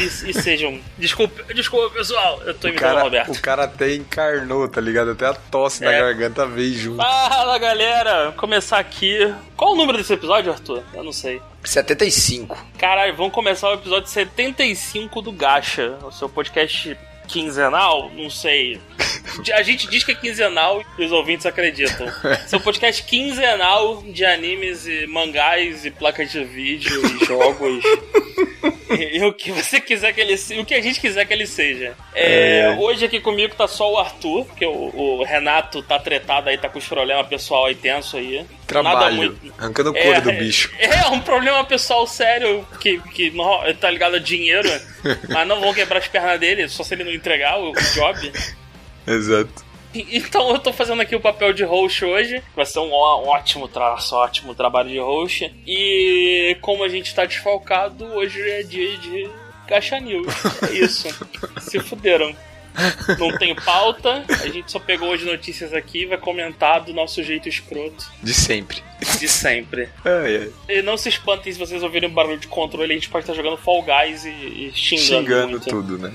e, e, sejam. Desculpa, desculpa, pessoal. Eu tô imitando o, cara, Roberto. o cara até encarnou, tá ligado? Até a tosse na É. garganta veio junto. Fala galera, começar aqui. Qual o número desse episódio, Arthur? Eu não sei. 75. Caralho, vamos começar o episódio 75 do Gacha, o seu podcast quinzenal? Não sei. A gente diz que é quinzenal e os ouvintes acreditam. Seu podcast quinzenal de animes e mangás e placas de vídeo e jogos. E, o que você quiser que ele se- o que a gente quiser que ele seja. É, É. Hoje aqui comigo tá só o Arthur, porque o, o Renato tá tretado aí, tá com os problemas pessoal aí tenso aí. Nada Trabalho. muito. Arrancando o couro do bicho. É, é um problema pessoal sério que, que não- tá ligado a dinheiro, mas não vão quebrar as pernas dele, só se ele não entregar o, o job. Exato. Então eu tô fazendo aqui o papel de host hoje. Vai ser um ótimo traço, ótimo trabalho de host. E como a gente tá desfalcado, hoje é dia de Gacha News. É isso. Se fuderam. Não tem pauta, a gente só pegou hoje notícias aqui e vai comentar do nosso jeito escroto De sempre. de sempre. Ai, ai. E não se espantem se vocês ouvirem barulho de controle, a gente pode estar jogando Fall Guys e, e xingando. Xingando muito. tudo, né?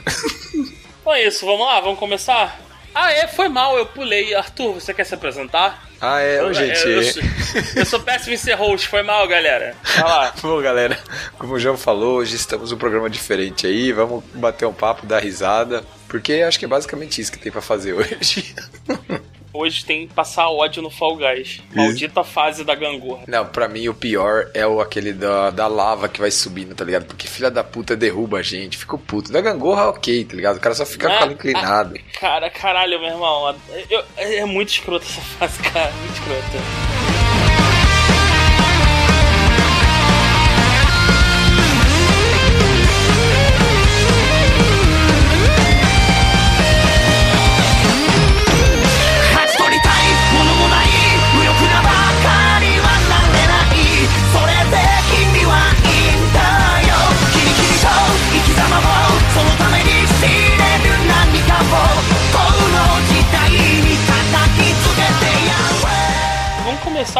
Então é isso, vamos lá, vamos começar? Ah, é, foi mal, eu pulei. Arthur, você quer se apresentar? Ah, é, ô, gente. eu, eu, sou, eu sou péssimo em ser host, foi mal, galera. Vai lá. Bom, galera, como o João falou, hoje estamos num programa diferente aí. Vamos bater um papo, dar risada. Porque acho que é basicamente isso que tem pra fazer hoje. Hoje tem que passar ódio no Fall Guys. Maldita fase da gangorra. Não, pra mim o pior é o aquele da, da lava que vai subindo, tá ligado? Porque filha da puta derruba a gente, fica puto. Da gangorra, ok, tá ligado? O cara só fica com ela inclinado. Cara, caralho, meu irmão. eu- é muito escroto essa fase, cara. Muito escrota.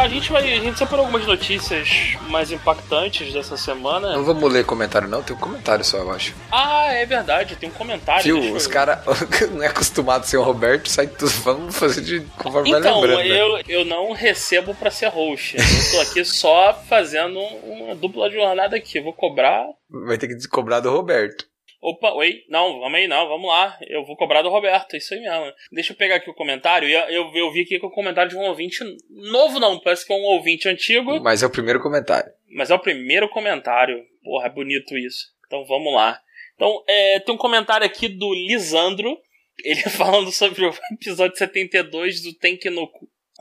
A gente vai. A gente separou algumas notícias mais impactantes dessa semana. Não vamos ler comentário, não, tem um comentário só, eu acho. Ah, é verdade, tem um comentário. Eu- Os caras não é acostumado a ser o Roberto, sai tudo. Vamos fazer de conforme vai Então, lembrando. né? eu, eu não recebo pra ser host. Eu tô aqui só fazendo uma dupla jornada aqui. Eu vou cobrar. Vai ter que cobrar do Roberto. Opa, oi, não, vamos aí, não, vamos lá. Eu vou cobrar do Roberto, é isso aí mesmo. Deixa eu pegar aqui o comentário. Eu, eu, eu vi aqui que é o comentário de um ouvinte novo, não, parece que é um ouvinte antigo, Mas é o primeiro comentário. mas é o primeiro comentário. Porra, é bonito isso. Então vamos lá. Então, é, tem um comentário aqui do Lisandro. Ele falando sobre o episódio 72 do Tenki no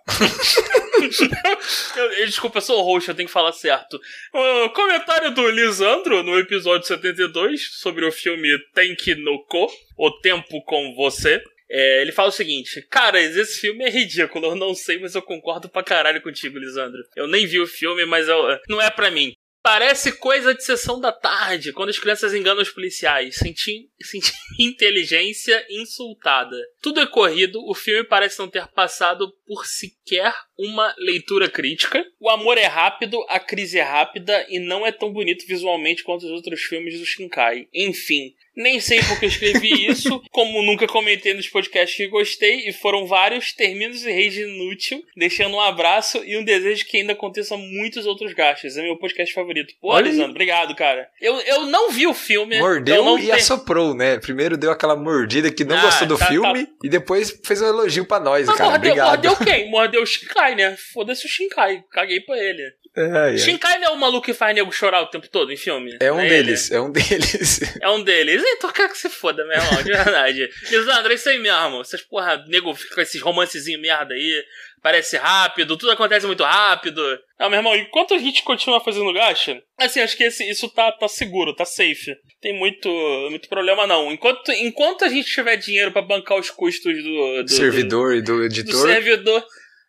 Desculpa, eu sou o host, eu tenho que falar certo. O comentário do Lisandro no episódio 72 sobre o filme Tenki no Ko, O Tempo com Você. É, ele fala o seguinte: Caras, esse filme é ridículo, eu não sei, mas eu concordo pra caralho contigo, Lisandro. Eu nem vi o filme, mas eu- não é pra mim. Parece coisa de sessão da tarde, quando as crianças enganam os policiais. Senti, senti inteligência insultada. Tudo é corrido, o filme parece não ter passado por sequer uma leitura crítica. O amor é rápido, a crise é rápida e não é tão bonito visualmente quanto os outros filmes do Shinkai. Enfim, nem sei porque eu escrevi isso, como nunca comentei nos podcasts que gostei, e foram vários, termino esse rage inútil, deixando um abraço e um desejo que ainda aconteçam muitos outros gastos. É meu podcast favorito. Pô, Olha. Lisandro, obrigado, cara. Eu, eu não vi o filme. Mordeu e ter- assoprou, né? Primeiro deu aquela mordida que não Ah, gostou do tá- filme e depois fez um elogio pra nós, Ah, cara. mordeu, Obrigado. mordeu quem? Mordeu o Shinkai, né? Foda-se o Shinkai. Caguei pra ele. É, é. Shinkai não é o maluco que faz nego chorar o tempo todo em filme? É um Não deles, é um deles. Ele? É um deles. Então quer que se foda, meu irmão, de verdade. Lisandro, é isso aí mesmo. Essas porra, nego fica com esses romancezinhos merda aí. Parece rápido, tudo acontece muito rápido. Ah, meu irmão, enquanto a gente continua fazendo gacha, assim, acho que esse, isso tá, tá seguro, tá safe. Tem muito, muito problema não. Enquanto, enquanto a gente tiver dinheiro pra bancar os custos do, do- do, Servidor e do do editor. servidor.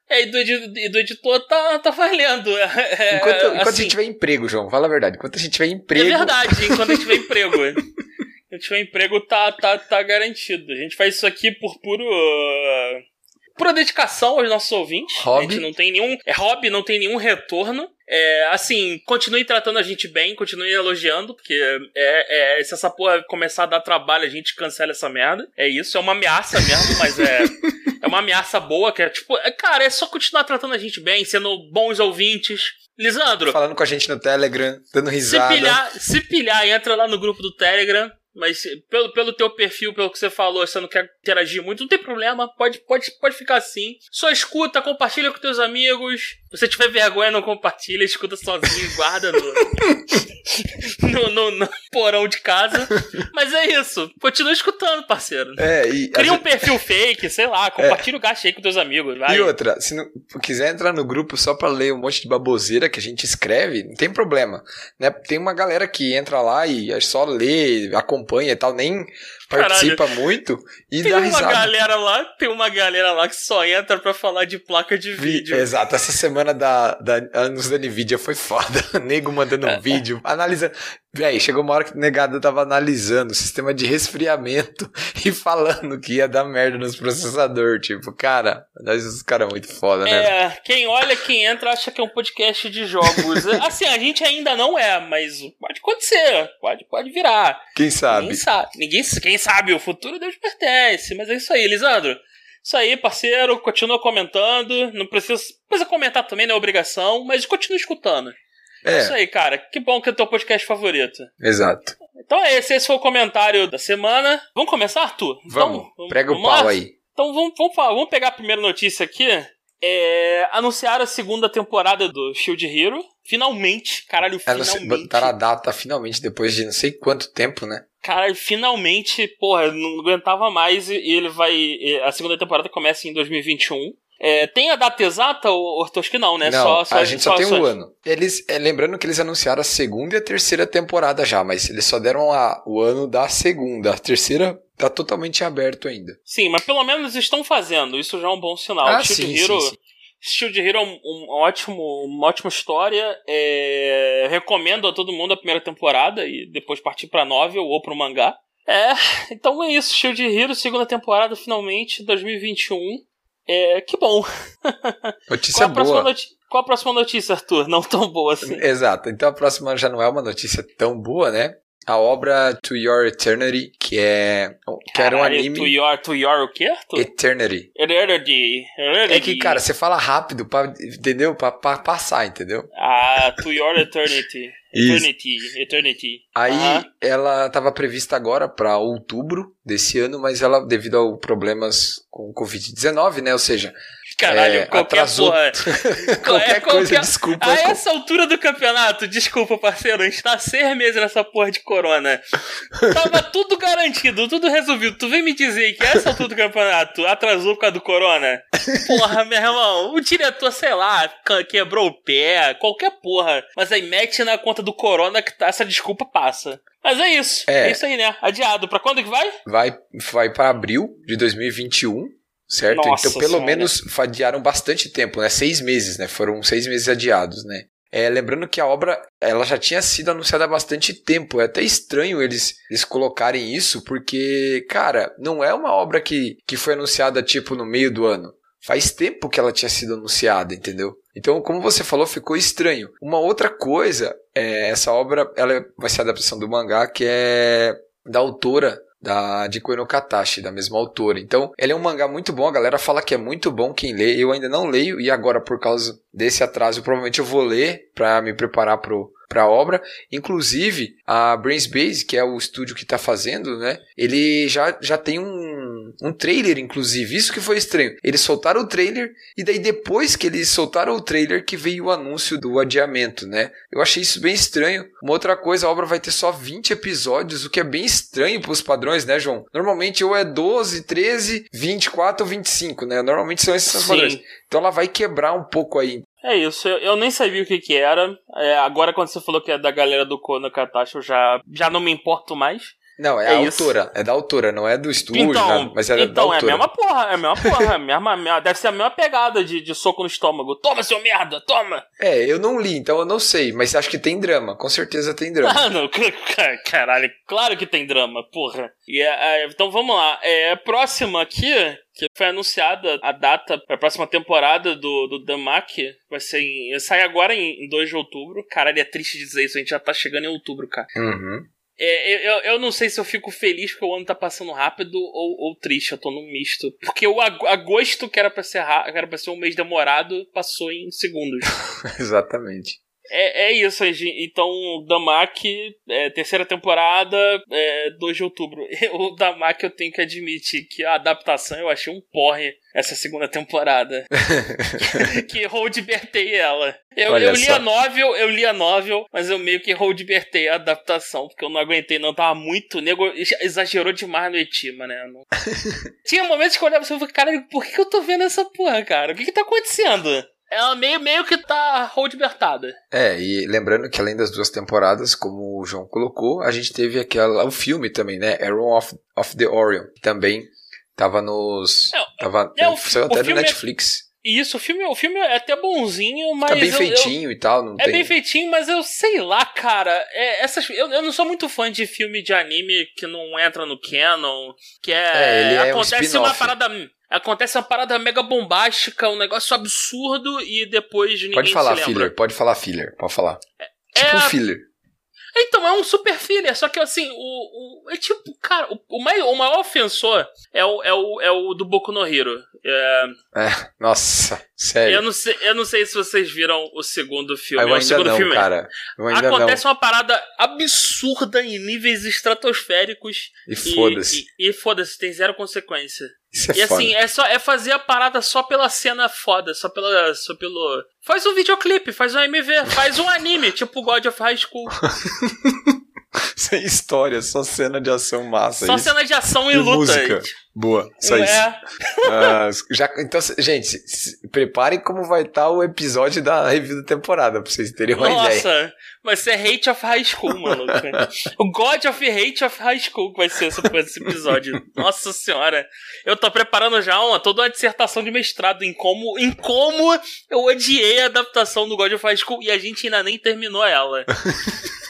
É, e do, e do editor tá, tá valendo. É, Enquanto, enquanto assim, a gente tiver emprego, João, fala a verdade. Enquanto a gente tiver É emprego. verdade, enquanto a gente tiver emprego. A gente tiver emprego, tá, tá, tá garantido. A gente faz isso aqui por puro. uh, pura dedicação aos nossos ouvintes. Hobby. A gente não tem nenhum. É hobby, não tem nenhum retorno. É, assim, continue tratando a gente bem, continue elogiando, porque é, é, se essa porra começar a dar trabalho, a gente cancela essa merda. É isso, é uma ameaça mesmo, mas é, é uma ameaça boa, que é tipo, é, cara, é só continuar tratando a gente bem, sendo bons ouvintes. Lisandro, Falando com a gente no Telegram, dando se risada. pilhar, se pilhar, entra lá no grupo do Telegram. Mas pelo, pelo teu perfil, pelo que você falou, você não quer interagir muito, não tem problema, pode, pode, pode ficar assim. Só escuta, compartilha com teus amigos. Se você tiver vergonha, não compartilha, escuta sozinho guarda no, no, no- no porão de casa. Mas é isso, continua escutando, parceiro. É, e, Cria um perfil fake, sei lá, compartilha o gacha aí com teus amigos, vai. E outra, se não quiser entrar no grupo só pra ler um monte de baboseira que a gente escreve, não tem problema. Né? Tem uma galera que entra lá e é só lê, acompanha e tal, nem participa muito e Tem dá uma risada. galera lá, tem uma galera lá que só entra pra falar de placa de vídeo. Exato, essa semana da, da anos da Nvidia foi foda. Nego mandando É. um vídeo, analisando. Véi, chegou uma hora que o negado tava analisando o sistema de resfriamento e falando que ia dar merda nos processadores. Tipo, cara, os caras muito foda, né? É, quem olha, quem entra, acha que é um podcast de jogos. assim, a gente ainda não é, mas acontecer, pode, pode virar. Quem sabe? Ninguém sabe. Ninguém, quem sabe, o futuro Deus pertence. Mas é isso aí, Lisandro. Isso aí, parceiro, continua comentando. Não precisa, precisa comentar também, não é obrigação, mas continua escutando. É. Isso É, aí, cara. Que bom que é o teu podcast favorito. exato. Então é esse, esse foi o comentário da semana. Vamos começar, Arthur? Vamos, Então, prega o vamos lá? pau aí. Então vamos, vamos, falar- vamos pegar a primeira notícia aqui. É, anunciaram a segunda temporada do Shield Hero. Finalmente, caralho, É, finalmente. botaram a data finalmente, depois de não sei quanto tempo, né? Caralho, finalmente, porra, não aguentava mais e ele vai. A segunda temporada começa em 2021. É, tem a data exata, ou Ortos que não, né? não, só, só, a gente só, tem só- um ano. Eles, é, lembrando que eles anunciaram a segunda e a terceira temporada já, mas eles só deram a- o ano da segunda. A terceira tá totalmente aberto ainda. Sim, mas pelo menos estão fazendo, isso já é um bom sinal. Ah, Shield sim, Hero. sim, sim. Shield Hero é um, um ótimo, uma ótima história. É, recomendo a todo mundo a primeira temporada e depois partir pra novel ou pro mangá. É, então é isso. Shield Hero, segunda temporada, finalmente, 2021. É, que bom. Qual Notícia próxima boa. noti- Qual a próxima notícia, Arthur? Não tão boa assim. Exato. Então a próxima já não é uma notícia tão boa, né? A obra To Your Eternity, que é que era um anime To your, to your o quê, Arthur? Eternity. Heredity. É que, cara, você fala rápido, pra, entendeu? Pra, pra passar, entendeu? Ah, To Your Eternity. Isso. Eternity. Eternity. Aí ela estava prevista agora para outubro desse ano, mas ela, devido a problemas com o Covid-19, né? Ou seja, Caralho, é, qualquer atrasou porra. qualquer É, coisa, qualquer- desculpa. A essa altura do campeonato, desculpa, parceiro, a gente tá seis meses nessa porra de corona. Tava tudo garantido, tudo resolvido. Tu vem me dizer que essa altura do campeonato atrasou por causa do corona? Porra, meu irmão, o diretor, sei lá, quebrou o pé, qualquer porra. Mas aí mete na conta do corona que tá, essa desculpa passa. Mas é isso. É. É, isso aí, né? Adiado. Pra quando que vai? Vai, vai para abril de 2021, certo? Nossa então, pelo Senhora. menos, adiaram bastante tempo, né? Seis meses, né? Foram seis meses adiados, né? É, lembrando que a obra ela já tinha sido anunciada há bastante tempo. É até estranho eles, eles colocarem isso, porque, cara, não é uma obra que, que foi anunciada tipo no meio do ano. Faz tempo que ela tinha sido anunciada, entendeu? Então, como você falou, ficou estranho. Uma outra coisa, é, essa obra ela vai ser a adaptação do mangá, que é da autora da de Koino Katashi, da mesma autora. Então, ele é um mangá muito bom, a galera fala que é muito bom quem lê. Eu ainda não leio e agora por causa desse atraso, provavelmente eu vou ler para me preparar pro para a obra. Inclusive, a Brains Base, que é o estúdio que está fazendo, né? Ele já, já tem um, um trailer, inclusive. Isso que foi estranho. Eles soltaram o trailer e daí depois que eles soltaram o trailer que veio o anúncio do adiamento, né? Eu achei isso bem estranho. Uma outra coisa, a obra vai ter só 20 episódios, o que é bem estranho para os padrões, né, João? Normalmente ou é 12, 13, 24 ou 25, né? Normalmente são esses os padrões. Sim. Então ela vai quebrar um pouco aí. É isso, eu, eu nem sabia o que que era. É, agora, quando você falou que é da galera do Kono Katashi, eu já, já não me importo mais. Não, é, é a autora. É da autora, não é do estúdio, então, mas é então, da autora. Então, é a mesma porra, é a mesma porra. é a mesma, deve ser a mesma pegada de, de soco no estômago. Toma, seu merda, toma! É, eu não li, então eu não sei, mas acho que tem drama. Com certeza tem drama. Ah, não, caralho, claro que tem drama, porra. E, é, então vamos lá. É, próxima aqui, que foi anunciada a data para a próxima temporada do, do Mac. Vai ser em, sai agora em, em 2 de outubro. Caralho, é triste dizer isso, a gente já tá chegando em outubro, cara. Uhum. É, eu, eu não sei se eu fico feliz porque o ano tá passando rápido ou, ou triste, eu tô num misto. Porque o agosto, que era pra ser, que era pra ser um mês demorado, passou em segundos. Exatamente. É, é isso, então Damak, é, terceira temporada, é, 2 de outubro. O Damak eu tenho que admitir que a adaptação eu achei um porre essa segunda temporada. que, roldbertei ela. Eu, eu li só. a novel, eu li a novel, mas eu meio que roldbertei a adaptação, porque eu não aguentei, não. Tava muito. Nego exagerou demais no Etima, né? Não... Tinha momentos que eu olhava e falava, cara, por que eu tô vendo essa porra, cara? O que que tá acontecendo? Ela meio, meio que tá roldbertada. É, e lembrando que além das duas temporadas, como o João colocou, a gente teve aquela, o filme também, né? Arrow of, of the Orion, que também tava nos. É, tava, é, o, saiu até no é Netflix. É, isso, o filme, o filme é até bonzinho, mas. Tá bem eu, feitinho eu, e tal, não É tem... bem feitinho, mas eu sei lá, cara. É, essas, eu, eu não sou muito fã de filme de anime que não entra no canon. Que é. é ele é acontece um uma parada acontece uma parada mega bombástica, um negócio absurdo e depois ninguém Pode falar, se lembra. filler, pode falar filler, pode falar. É, tipo é, um filler. Então, é um super filler, só que assim, o. o é tipo, cara, o, o, maior, o maior ofensor é o, é, o, é o do Boku no Hero. É, é nossa, sério. Eu não, sei, eu não sei se vocês viram o segundo filme. Eu é ainda segundo não, filme. cara. Acontece não. uma parada absurda em níveis estratosféricos. E foda-se. E, e, e foda-se, tem zero consequência. Isso é e foda. assim, é, só, é fazer a parada só pela cena foda, só, pela, só pelo. Faz um videoclipe, faz um MV, faz um anime, tipo God of High School. Sem história, só cena de ação massa. Só isso. cena de ação e, e luta. Música. Boa, só é. isso. Uh, já, então, gente, se, se, preparem como vai estar o episódio da review da temporada, pra vocês terem uma Nossa, ideia. Nossa, vai ser Hate of High School, mano. o God of Hate of High School vai ser esse, esse episódio. Nossa senhora. Eu tô preparando já uma, toda uma dissertação de mestrado em como, em como eu odiei a adaptação do God of High School e a gente ainda nem terminou ela.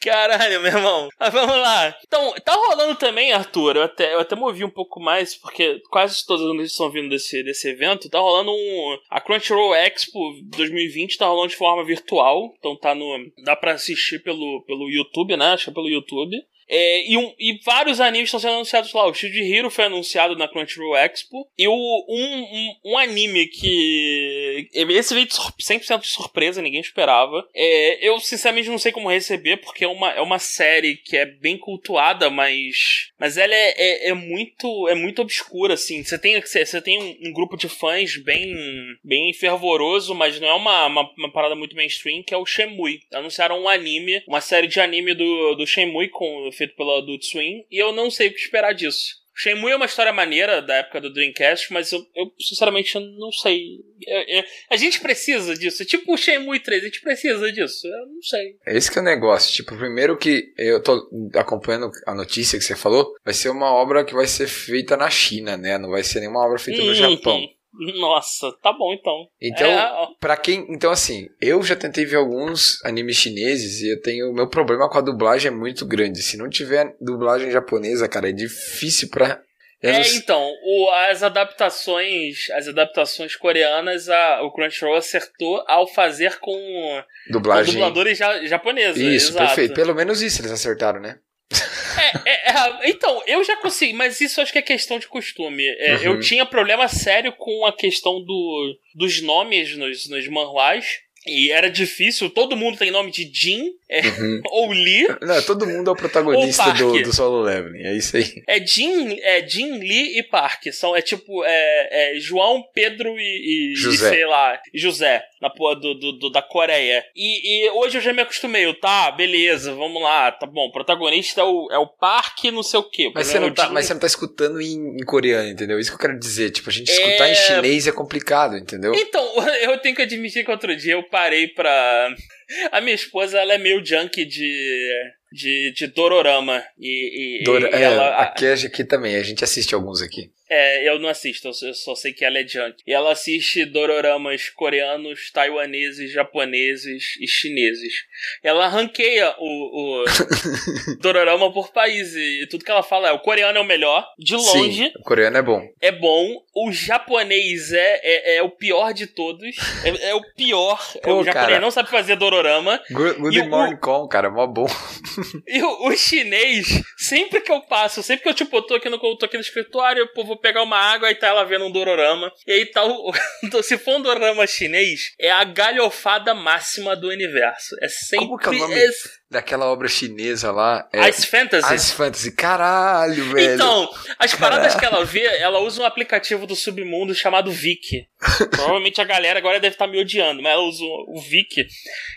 Caralho, meu irmão. Mas vamos lá. Então, tá rolando também, Arthur. Eu até, eu até movi um pouco mais, porque quase todas as notícias estão vindo desse, desse evento. Tá rolando um. A Crunchyroll Expo 2020 tá rolando de forma virtual. Então tá no. Dá pra assistir pelo, pelo YouTube, né? Acho que é pelo YouTube. É, e, um, e, vários animes estão sendo anunciados lá. O Shield Hero foi anunciado na Crunchyroll Expo. E o, um, um, um anime que. Esse veio de 100% de surpresa, ninguém esperava. É, eu, sinceramente, não sei como receber, porque é uma, é uma série que é bem cultuada, mas. Mas ela é, é, é muito é muito obscura, assim. Você tem, você tem um, um, grupo de fãs bem, bem fervoroso, mas não é uma, uma, uma parada muito mainstream, que é o Shenmue. Anunciaram um anime, uma série de anime do, do Shenmue com feito pela Adult Swim, e eu não sei o que esperar disso. Shenmue é uma história maneira da época do Dreamcast, mas eu, eu sinceramente não sei. Eu, eu, a gente precisa disso. É tipo o Shenmue 3, a gente precisa disso. Eu não sei. É esse que é o negócio. Tipo, primeiro que eu tô acompanhando a notícia que você falou, vai ser uma obra que vai ser feita na China, né? Não vai ser nenhuma obra feita no Japão. Nossa, tá bom então. Então, é... para quem, então assim, eu já tentei ver alguns animes chineses e eu tenho o meu problema com a dublagem é muito grande. Se não tiver dublagem japonesa, cara, é difícil para é, não... então, o, as adaptações, as adaptações coreanas, a, o Crunchyroll acertou ao fazer com, dublagem... com dubladores ja, japoneses. Isso, exato. perfeito. Pelo menos isso eles acertaram, né? É, é, é, então, eu já consegui, mas isso acho que é questão de costume. É, uhum. Eu tinha problema sério com a questão do, dos nomes nos, nos manhuás. E era difícil, todo mundo tem nome de Jin é, uhum. ou Lee. Não, todo mundo é o protagonista do, do solo leveling, é isso aí. É Jin, é Jin, Lee e Park. São, é tipo, é, é João, Pedro e, e, José. E, sei lá, José, na porra do, do, do, da Coreia. E, e, hoje eu já me acostumei, eu, tá, beleza, vamos lá, tá bom. O protagonista é o, é o Park não sei o quê. Mas você, não tá, mas você não tá escutando em, em, coreano, entendeu? Isso que eu quero dizer. Tipo, a gente escutar é... em chinês é complicado, entendeu? Então, eu tenho que admitir que outro dia eu parei pra. A minha esposa, ela é meio junkie de, de, de Dororama. E, e, Dora, e é, ela, aqui, aqui também, a gente assiste alguns aqui. É, eu não assisto, eu só sei que ela é junk. E ela assiste dororamas coreanos, taiwaneses, japoneses e chineses. Ela ranqueia o, o dororama por país e tudo que ela fala é o coreano é o melhor, de longe. Sim, o coreano é bom. É bom. O japonês é, é, é o pior de todos. É, é o pior. Pô, o japonês cara. não sabe fazer dororama. Good, good o- morning com, cara, mó bom. E o, o chinês, sempre que eu passo, sempre que eu, tipo, tô aqui no, tô aqui no escritório, pô, vou pegar uma água, aí tá ela vendo um dororama. E aí tá o. se for um dororama chinês, é a galhofada máxima do universo. É sempre. Como que é o nome? é- Daquela obra chinesa lá. É, Ice Fantasy. Ice Fantasy. Caralho, velho. Então, as paradas Caralho. que ela vê, ela usa um aplicativo do submundo chamado Viki. Provavelmente a galera agora deve estar me odiando, mas ela usa o Viki.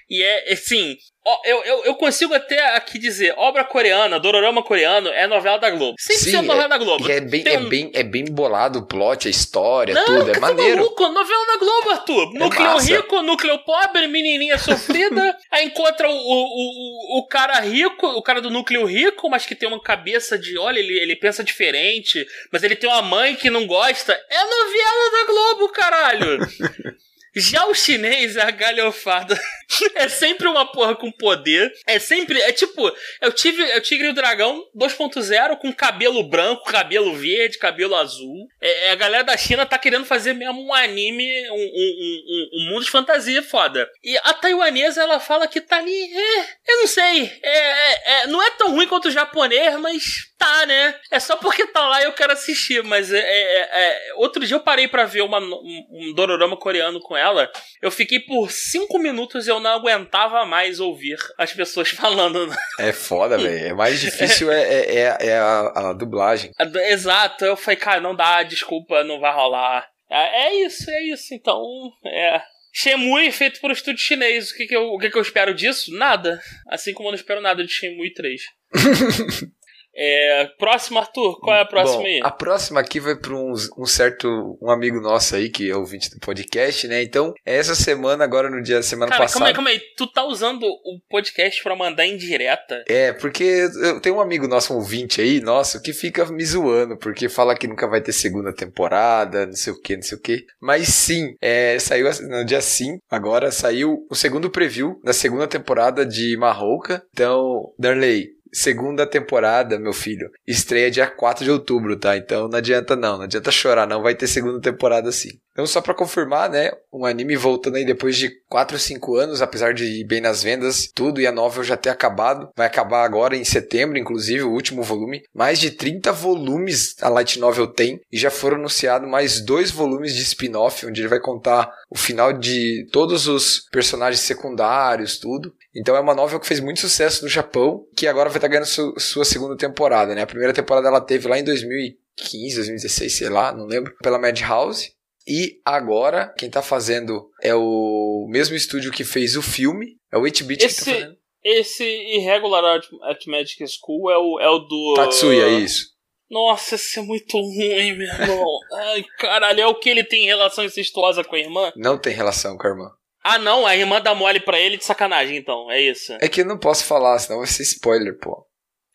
E é, assim, ó, eu, eu, eu consigo até aqui dizer, obra coreana, dororama coreano, é novela da Globo. 100% Sim, novela da Globo. E é bem, Tem é, um- bem, é bem bolado o plot, a história, Não, tudo. É tá maneiro. maluco, novela da Globo, Arthur. Núcleo massa. rico, núcleo pobre, menininha sofrida. aí encontra o, o, o, o cara rico, o cara do núcleo rico, mas que tem uma cabeça de, olha, ele, ele pensa diferente, mas ele tem uma mãe que não gosta. É novela da Globo, caralho. Já o chinês é a galhofada. É sempre uma porra com poder. É sempre. É tipo. Eu tive eu Tigre e o Dragão 2.0 com cabelo branco, cabelo verde, cabelo azul. É, é, a galera da China tá querendo fazer mesmo um anime, um, um, um, um mundo de fantasia foda. E a taiwanesa, ela fala que tá ali. É, eu não sei. É, é, é, não é tão ruim quanto o japonês, mas tá, né? É só porque tá lá e eu quero assistir. Mas é, é- é- outro dia eu parei pra ver uma, um, um dororama coreano com ela. Eu fiquei por cinco minutos e eu não aguentava mais ouvir as pessoas falando. É foda, velho. É mais difícil é, é, é, é a, a dublagem. Exato, eu falei, cara, não dá, desculpa, não vai rolar. É é isso, é isso. Então, é. Shenmue feito por um estúdio chinês. O que, que, eu, o que, que eu espero disso? Nada. Assim como eu não espero nada de Shenmue 3. é, próximo, Arthur, qual é a próxima Bom, aí? a próxima aqui vai para um, um certo um amigo nosso aí, que é ouvinte do podcast, né? Então, essa semana, agora no dia semana Cara, passada. calma aí, calma aí. Tu tá usando o podcast pra mandar em direta? É, porque eu tenho um amigo nosso, um ouvinte aí, nosso, que fica me zoando, porque fala que nunca vai ter segunda temporada, não sei o que, não sei o que. Mas sim, é, saiu no dia 5, agora saiu o segundo preview da segunda temporada de Marrouca. Então, Darley, segunda temporada, meu filho, estreia dia 4 de outubro, tá? Então não adianta não, não adianta chorar, não vai ter segunda temporada sim. Então, só pra confirmar, né? Um anime voltando aí depois de 4 ou 5 anos, apesar de ir bem nas vendas, tudo e a novel já ter acabado. Vai acabar agora em setembro, inclusive, o último volume. Mais de 30 volumes a Light Novel tem. E já foram anunciados mais dois volumes de spin-off, onde ele vai contar o final de todos os personagens secundários, tudo. Então é uma novel que fez muito sucesso no Japão, que agora vai estar ganhando su- sua segunda temporada, né? A primeira temporada ela teve lá em 2015, 2016, sei lá, não lembro, pela Madhouse. E agora, quem tá fazendo é o mesmo estúdio que fez o filme, é o 8-Bit que Esse- tá fazendo. Esse Irregular Art- Arithmetic School é o, é o do. Tatsuya, isso. Nossa, isso é muito ruim, meu irmão. Ai, caralho, é o que ele tem relação incestuosa com a irmã? Não tem relação com a irmã. Ah, não, a irmã dá mole pra ele de sacanagem, então, é isso. É que eu não posso falar, senão vai ser spoiler, pô.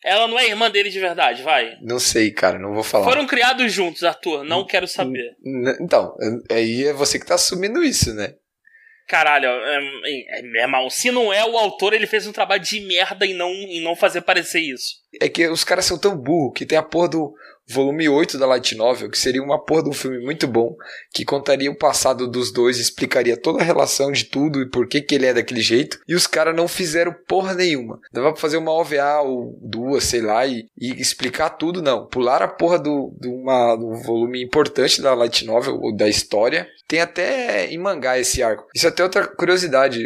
Ela não é irmã dele de verdade, vai. Não sei, cara, não vou falar. Foram criados juntos, Arthur, não Hum, quero saber. N- Então, aí é você que tá assumindo isso, né? Caralho, é, é, meu irmão, se não é o autor, ele fez um trabalho de merda em não, em não fazer parecer isso. É que os caras são tão burros que tem a porra do volume 8 da Light Novel, que seria uma porra de um filme muito bom, que contaria o passado dos dois, explicaria toda a relação de tudo e por que, que ele é daquele jeito, e os caras não fizeram porra nenhuma. Dava pra fazer uma OVA ou duas, sei lá, e, e explicar tudo, não. Pular a porra do, do, uma, do volume importante da Light Novel, ou da história. Tem até em mangá esse arco. Isso é até outra curiosidade,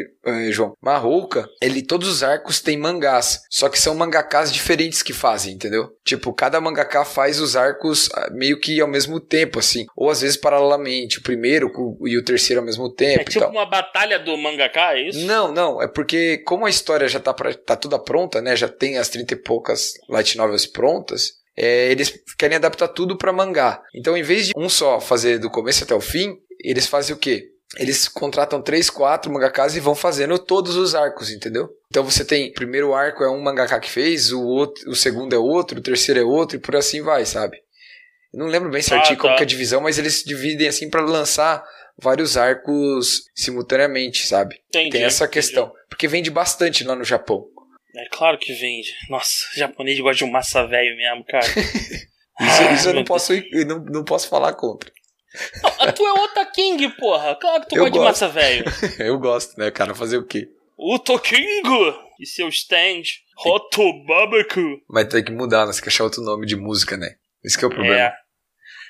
João. Marrouca, ele, todos os arcos têm mangás, só que são mangakas diferentes que fazem, entendeu? Tipo, cada mangaká faz os arcos ah, meio que ao mesmo tempo, assim. Ou às vezes paralelamente, o primeiro e o terceiro ao mesmo tempo É tipo uma batalha do mangaka, é isso? Não, não, é porque como a história já tá, pra, tá toda pronta, né? Já tem as 30 e poucas light novels prontas. é, eles querem adaptar tudo pra mangá. Então, em vez de um só fazer do começo até o fim, eles fazem o quê? Eles contratam três, quatro mangakas e vão fazendo todos os arcos, entendeu? Então você tem, o primeiro arco é um mangaka que fez, o, outro, o segundo é outro, o terceiro é outro e por assim vai, sabe? Eu não lembro bem certinho ah, tá. como que é a divisão, mas eles dividem assim para lançar vários arcos simultaneamente, sabe? Entendi, tem essa questão. Entendi. Porque vende bastante lá no Japão. É claro que vende. Nossa, japonês gosta de um massa velho mesmo, cara. isso, ah, isso eu não posso, eu não, não posso falar contra. Não, tu é Ota King, porra. Claro que tu eu gosta gosto. de massa velho. eu gosto, né, cara? Fazer o quê? Ota King! E seu stand. Hoto Babaku. Mas tem que mudar, né? Você quer achar outro nome de música, né? Esse que é o problema. É.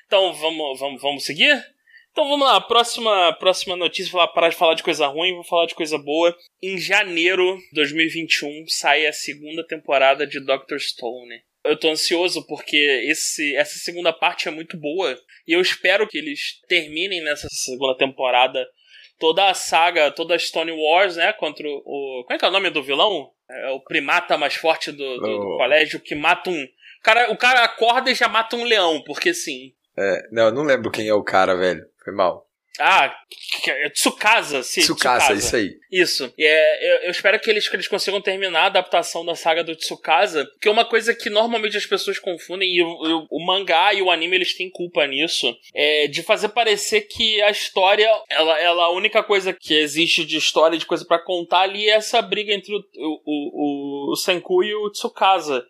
Então, vamos, vamos, vamos seguir? Então vamos lá, próxima, próxima notícia, vou parar de falar de coisa ruim, vou falar de coisa boa. Em janeiro de 2021 sai a segunda temporada de Doctor Stone. Eu tô ansioso porque esse, essa segunda parte é muito boa e eu espero que eles terminem nessa segunda temporada toda a saga, toda a Stone Wars, né? Contra o. Como é que é o nome do vilão? É o primata mais forte do, do, do colégio que mata um. O cara, o cara acorda e já mata um leão, porque sim. É, não, eu não lembro quem é o cara, velho. Foi mal. Ah, Tsukasa, sim. Tsukasa, Tsukasa, isso aí. Isso. E é, eu, eu, espero que eles, que eles consigam terminar a adaptação da saga do Tsukasa, que é uma coisa que normalmente as pessoas confundem, e o, o, o mangá e o anime eles têm culpa nisso, é de fazer parecer que a história, ela, ela a única coisa que existe de história, de coisa para contar ali é essa briga entre o, o, o, o Senku e o Tsukasa.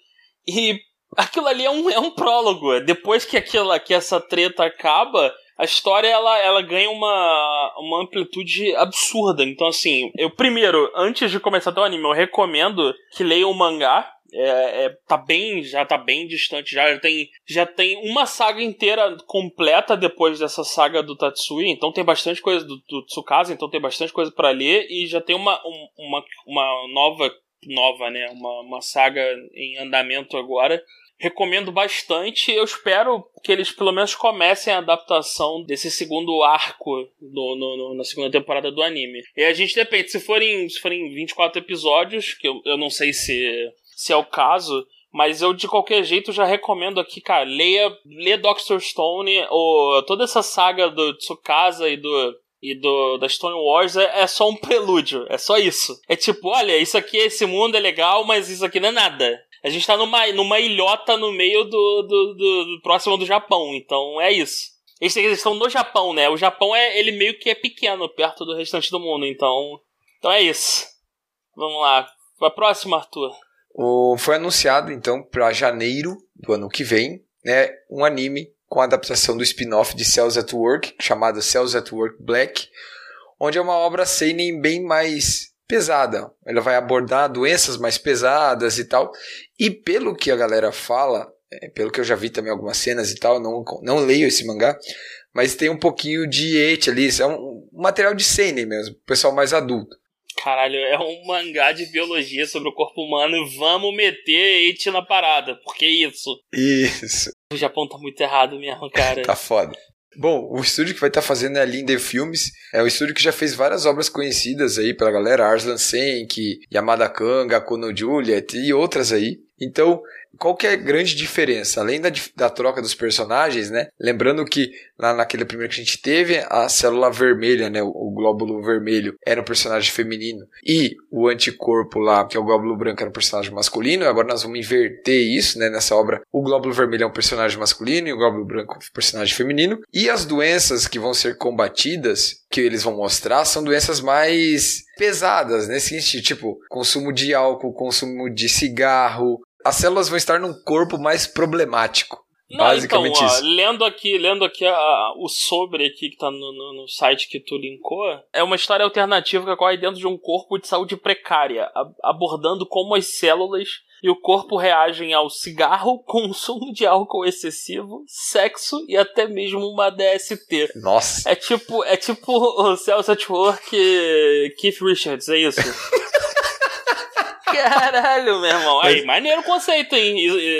E aquilo ali é um, é um prólogo. Depois que, aquela, que essa treta acaba a história ela, ela ganha uma, uma amplitude absurda. Então, assim, eu primeiro, antes de começar o anime, eu recomendo que leiam o mangá. É, é, tá bem, já tá bem distante, já, já tem, já tem uma saga inteira completa depois dessa saga do Tatsui, então tem bastante coisa do, do Tsukasa, então tem bastante coisa para ler e já tem uma, um, uma, uma nova, nova, né, uma, uma saga em andamento agora recomendo bastante. Eu espero que eles pelo menos comecem a adaptação desse segundo arco no, no, na segunda temporada do anime. E a gente depende, se forem, se forem 24 episódios, que eu, eu não sei se, se é o caso. Mas eu, de qualquer jeito, já recomendo aqui, cara, leia, leia Doctor Stone, ou toda essa saga do Tsukasa e do, e do da Stone Wars é, é, só um prelúdio, é só isso. É tipo, olha, isso aqui, esse mundo é legal, mas isso aqui não é nada. A gente tá numa, numa ilhota no meio do, do, do, do próximo do Japão, então é isso. Eles, eles estão no Japão, né? O Japão é ele meio que é pequeno perto do restante do mundo, então. Então é isso. Vamos lá. Pra próxima, Arthur. O, foi anunciado então para janeiro do ano que vem, né, um anime com a adaptação do spin-off de Cells at Work, chamado Cells at Work Black, onde é uma obra seinen bem mais pesada. Ela vai abordar doenças mais pesadas e tal. E pelo que a galera fala, é, pelo que eu já vi também algumas cenas e tal, não, não leio esse mangá, mas tem um pouquinho de et ali, é um, material de seinen mesmo, pessoal mais adulto. Caralho, é um mangá de biologia sobre o corpo humano e vamos meter et na parada, porque é isso. Isso. O Japão tá muito errado mesmo, cara. tá foda. Bom, o estúdio que vai estar tá fazendo é a Linde Filmes. É um estúdio que já fez várias obras conhecidas aí pela galera, Arslan Senki, Yamada Kanga, Kono Juliet e outras aí. Então, qual que é a grande diferença? Além da, da troca dos personagens, né? Lembrando que lá naquele primeiro que a gente teve, a célula vermelha, né? O, o, glóbulo vermelho era um personagem feminino e o anticorpo lá, que é o glóbulo branco, era um personagem masculino. Agora nós vamos inverter isso, né? Nessa obra, o glóbulo vermelho é um personagem masculino e o glóbulo branco é um personagem feminino. E as doenças que vão ser combatidas, que eles vão mostrar, são doenças mais pesadas, nesse sentido, tipo, consumo de álcool, consumo de cigarro, as células vão estar num corpo mais problemático. Não, Basicamente então, isso. Ó, lendo aqui, lendo aqui a, a, o sobre aqui que tá no, no, no, site que tu linkou, é uma história alternativa que ocorre dentro de um corpo de saúde precária, a, abordando como as células e o corpo reagem ao cigarro, consumo de álcool excessivo, sexo e até mesmo uma DST. Nossa. É tipo, é tipo o Celso at Work Keith Richards, é isso. Caralho, meu irmão. Aí, maneiro o conceito, hein?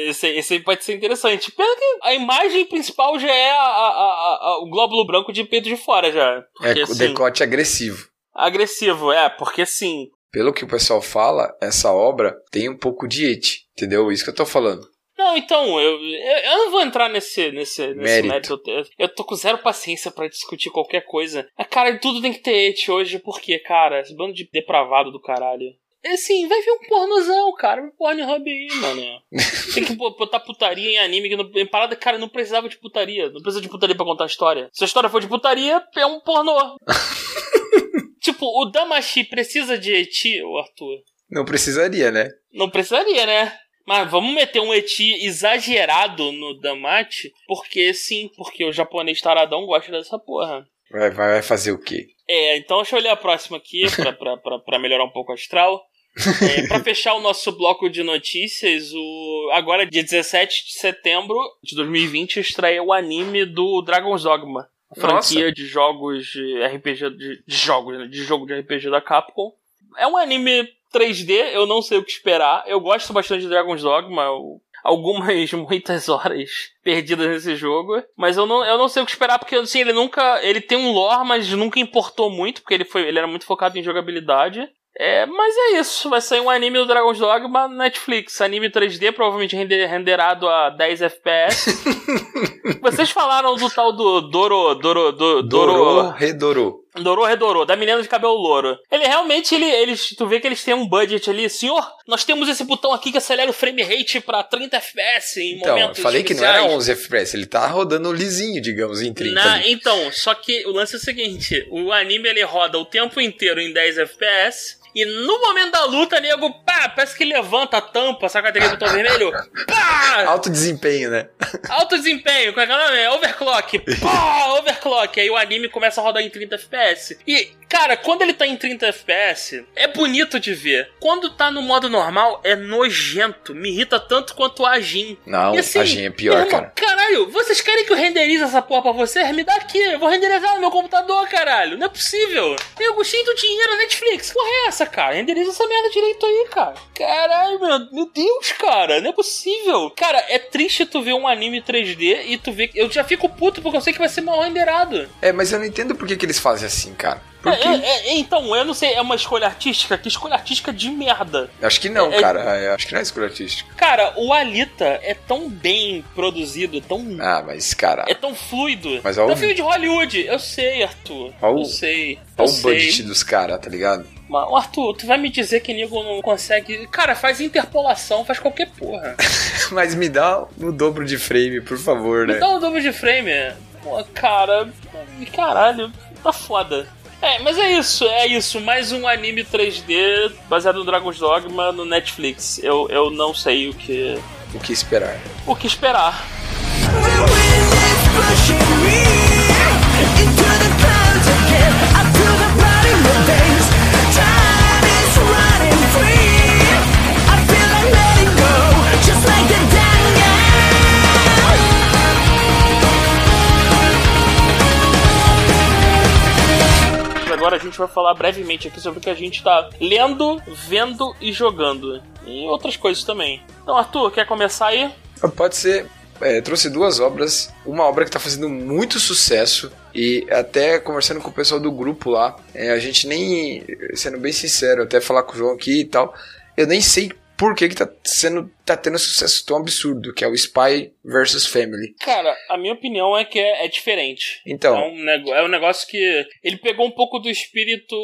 Esse, esse pode ser interessante. Pelo que a imagem principal já é a, a, a, o glóbulo branco de peito de fora, já. Porque, é, o assim, decote agressivo. Agressivo, é, porque sim. Pelo que o pessoal fala, essa obra tem um pouco de et, entendeu? Isso que eu tô falando. Não, então, eu, eu, eu não vou entrar nesse, nesse, nesse Mérito. mérito. Eu, tô com zero paciência pra discutir qualquer coisa. Cara, tudo tem que ter et hoje, porque, cara, esse bando de depravado do caralho. É assim, vai ver um pornozão, cara. Um Pornhub aí, mano. Tem que bo- botar putaria em anime, que não, em parada, cara, não precisava de putaria. Não precisa de putaria pra contar a história. Se a história for de putaria, é um pornô. tipo, o Damashi precisa de eti, ô Arthur? Não precisaria, né? Não precisaria, né? Mas vamos meter um eti exagerado no Damachi, porque sim, porque o japonês taradão gosta dessa porra. Vai, vai vai fazer o quê? É, então deixa eu ler a próxima aqui pra, pra, pra, pra melhorar um pouco o astral. É, pra fechar o nosso bloco de notícias, o agora dia 17 de setembro de 2020 estreia o anime do Dragon's Dogma, a franquia de jogos de RPG de, de jogos, né, de jogo de RPG da Capcom. É um anime 3D, eu não sei o que esperar. Eu gosto bastante de Dragon's Dogma, algumas muitas horas perdidas nesse jogo, mas eu não, eu não sei o que esperar porque assim, ele nunca, ele tem um lore, mas nunca importou muito, porque ele foi, ele era muito focado em jogabilidade. É, mas é isso, vai sair um anime do Dragon's Dogma na Netflix, anime 3D, provavelmente render- renderado a 10 FPS. Vocês falaram do tal do Doro, Doro, do, Dorou, Doro, redorou. Dorô Redorô, da menina de cabelo louro. Ele realmente, ele, eles, tu vê que eles têm um budget ali. Senhor, nós temos esse botão aqui que acelera o frame rate pra 30 FPS em Então, momentos falei que não era especiais. 11 FPS, ele tá rodando lisinho, digamos, em 30. Na- então, só que o lance é o seguinte: o anime ele roda o tempo inteiro em 10 FPS. E no momento da luta, nego, pá, parece que levanta a tampa, saca aquele botão vermelho? Pá! Alto desempenho, né? Alto desempenho, como é que é o nome? Overclock. Pá, overclock. Aí o anime começa a rodar em 30 FPS. E, cara, quando ele tá em 30 FPS, é bonito de ver. Quando tá no modo normal, é nojento. Me irrita tanto quanto a Jin. Não, E assim, a Gen é pior, irmão, cara. Caralho, vocês querem que eu renderize essa porra pra vocês? Me dá aqui, eu vou renderizar no meu computador, caralho. Não é possível. O gostinho do dinheiro, Netflix. Porra é essa, cara? Renderiza essa merda direito aí, cara. Caralho, meu, meu Deus, cara. Não é possível. Cara, é triste tu ver um anime 3D e tu ver. Eu já fico puto porque eu sei que vai ser mal renderado. É, mas eu não entendo por que, que eles fazem assim, cara. Por É, quê? é, é, então, eu não sei, é uma escolha artística? Que escolha artística de merda. Acho que não, é- cara. Eu acho que não é escolha artística. Cara, o Alita é tão bem produzido, tão Ah, mas, cara. É tão fluido. Mas é olha um o- filme de Hollywood. Eu sei, Arthur. Olha o- Eu sei. Olha o budget dos caras, tá ligado? Mas, Arthur, tu vai me dizer que nego não consegue. Cara, faz interpolação, faz qualquer porra. Mas me dá o dobro de frame, por favor, Me né? dá um dobro de frame. Pô, cara. Caralho, tá foda. É, mas é isso, é isso. Mais um anime 3D baseado no Dragon's Dogma no Netflix. Eu, eu não sei o que. O que esperar? o que esperar. Agora a gente vai falar brevemente aqui sobre o que a gente tá lendo, vendo e jogando. E outras coisas também. Então, Arthur, quer começar aí? Pode ser. É, trouxe duas obras. Uma obra que tá fazendo muito sucesso. E até conversando com o pessoal do grupo lá, é, a gente nem. Sendo bem sincero, até falar com o João aqui e tal. Eu nem sei por que, que tá, sendo, tá tendo sucesso tão absurdo, que é o Spy vs Family. Cara, a minha opinião é que é, é diferente. Então, É um, é um negócio que. Ele pegou um pouco do espírito.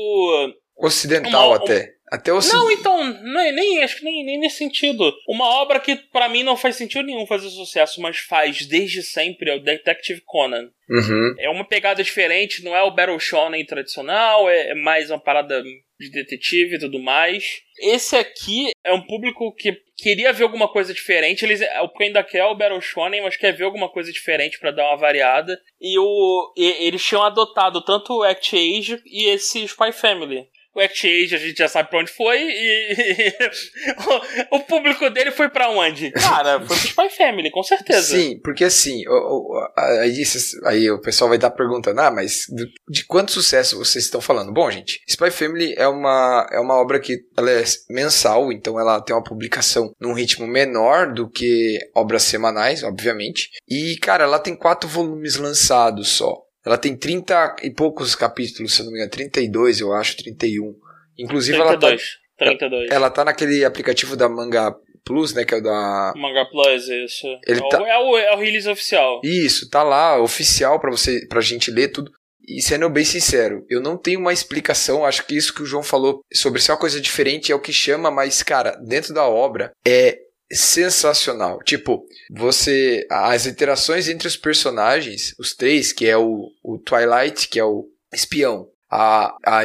ocidental uma- até. Até o Não, então, nem, nem- acho que nem, nem nesse sentido. Uma obra que pra mim não faz sentido nenhum fazer sucesso, mas faz desde sempre é o Detective Conan. Uhum. É uma pegada diferente, não é o Battle Shonen tradicional, é, é mais uma parada de detetive e tudo mais. Esse aqui é um público que queria ver alguma coisa diferente. Eles, o que ainda quer é o Battle Shonen, mas quer ver alguma coisa diferente pra dar uma variada. E, o, e- eles tinham adotado tanto o Act Age e esse Spy Family. O Act Age a gente já sabe pra onde foi e o, público dele foi pra onde? Cara, foi pro Spy Family, com certeza. Sim, porque assim, o- o- aí, aí o pessoal vai estar perguntando, ah, mas de quanto sucesso vocês estão falando? Bom, gente, Spy Family é uma, é uma obra que ela é mensal, então ela tem uma publicação num ritmo menor do que obras semanais, obviamente. E, cara, ela tem quatro volumes lançados só. Ela tem 30 e poucos capítulos, se não me engano, 32, eu acho, 31. Inclusive, ela tá, 32. 32. ela tá naquele aplicativo da Manga Plus, né? Que é o da. Manga Plus, isso. Ele é, o, tá- é, o, é o release oficial. Isso, tá lá, oficial pra você, pra gente ler tudo. E sendo bem sincero, eu não tenho uma explicação, acho que isso que o João falou sobre ser uma coisa diferente é o que chama, mas, cara, dentro da obra é sensacional. Tipo, você. As interações entre os personagens, os três, que é o, o Twilight, que é o espião, a, a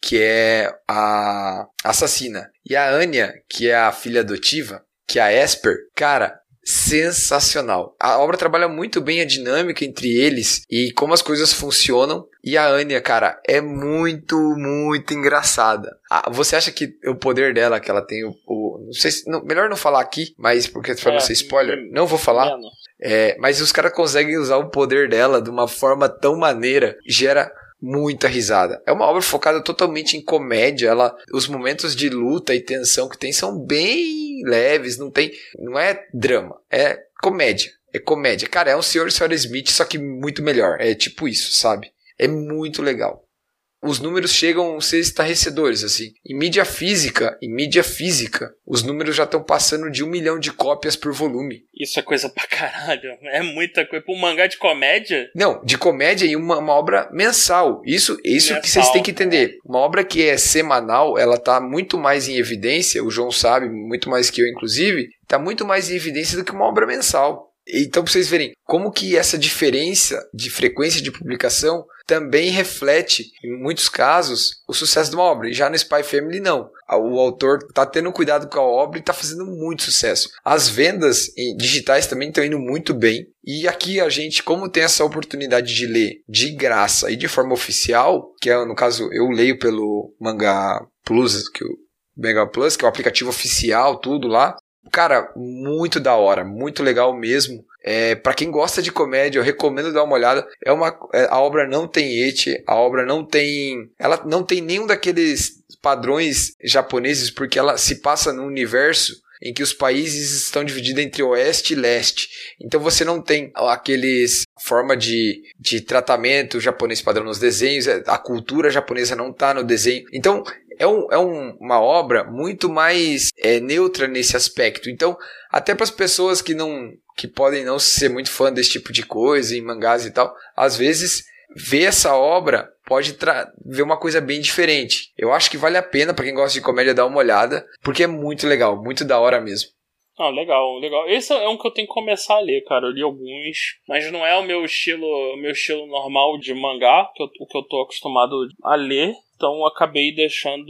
que é a assassina, e a Anya, que é a filha adotiva, que é a Esper, cara, sensacional. A obra trabalha muito bem a dinâmica entre eles e como as coisas funcionam. E a Anya, cara, é muito, muito engraçada. Ah, você acha que o poder dela, que ela tem o. o- não sei se, não- melhor não falar aqui, mas porque pra É, não ser spoiler, hum, não vou falar. É, mas os caras conseguem usar o poder dela de uma forma tão maneira, gera muita risada. É uma obra focada totalmente em comédia. Ela, os momentos de luta e tensão que tem são bem leves, não tem, não é drama, é comédia. É comédia. Cara, é um Senhor e Senhora Smith, só que muito melhor. É tipo isso, sabe? É muito legal. Os números chegam a ser estarrecedores, assim. Em mídia física, em mídia física, os números já estão passando de um milhão de cópias por volume. Isso é coisa pra caralho. É muita coisa. Pra um mangá de comédia? Não, de comédia e uma, uma obra mensal. Isso, isso que Mensal. vocês têm que entender. Uma obra que é semanal, ela tá muito mais em evidência, o João sabe, muito mais que eu, inclusive, tá muito mais em evidência do que uma obra mensal. Então, pra vocês verem como que essa diferença de frequência de publicação também reflete, em muitos casos, o sucesso de uma obra. E já no Spy Family, não. O autor tá tendo cuidado com a obra e tá fazendo muito sucesso. As vendas digitais também estão indo muito bem. E aqui a gente, como tem essa oportunidade de ler de graça e de forma oficial, que é no caso eu leio pelo Manga Plus, que o Manga Plus, que é o aplicativo oficial, tudo lá. Cara, muito da hora, muito legal mesmo. É, para quem gosta de comédia, eu recomendo dar uma olhada. É uma, é, a obra não tem ete, a obra não tem, ela não tem nenhum daqueles padrões japoneses, porque ela se passa num universo em que os países estão divididos entre oeste e leste. Então você não tem aqueles forma de, de tratamento japonês padrão nos desenhos, é, a cultura japonesa não está no desenho. Então é, um, é um- uma obra muito mais é, neutra nesse aspecto. Então, até para as pessoas que não que podem não ser muito fã desse tipo de coisa, em mangás e tal, às vezes ver essa obra pode ver uma coisa bem diferente. Eu acho que vale a pena para quem gosta de comédia dar uma olhada, porque é muito legal, muito da hora mesmo. Ah, legal, legal. Esse é um que eu tenho que começar a ler, cara. Eu li alguns, mas não é o meu estilo, o meu estilo normal de mangá, que eu, o que eu tô acostumado a ler. Então acabei deixando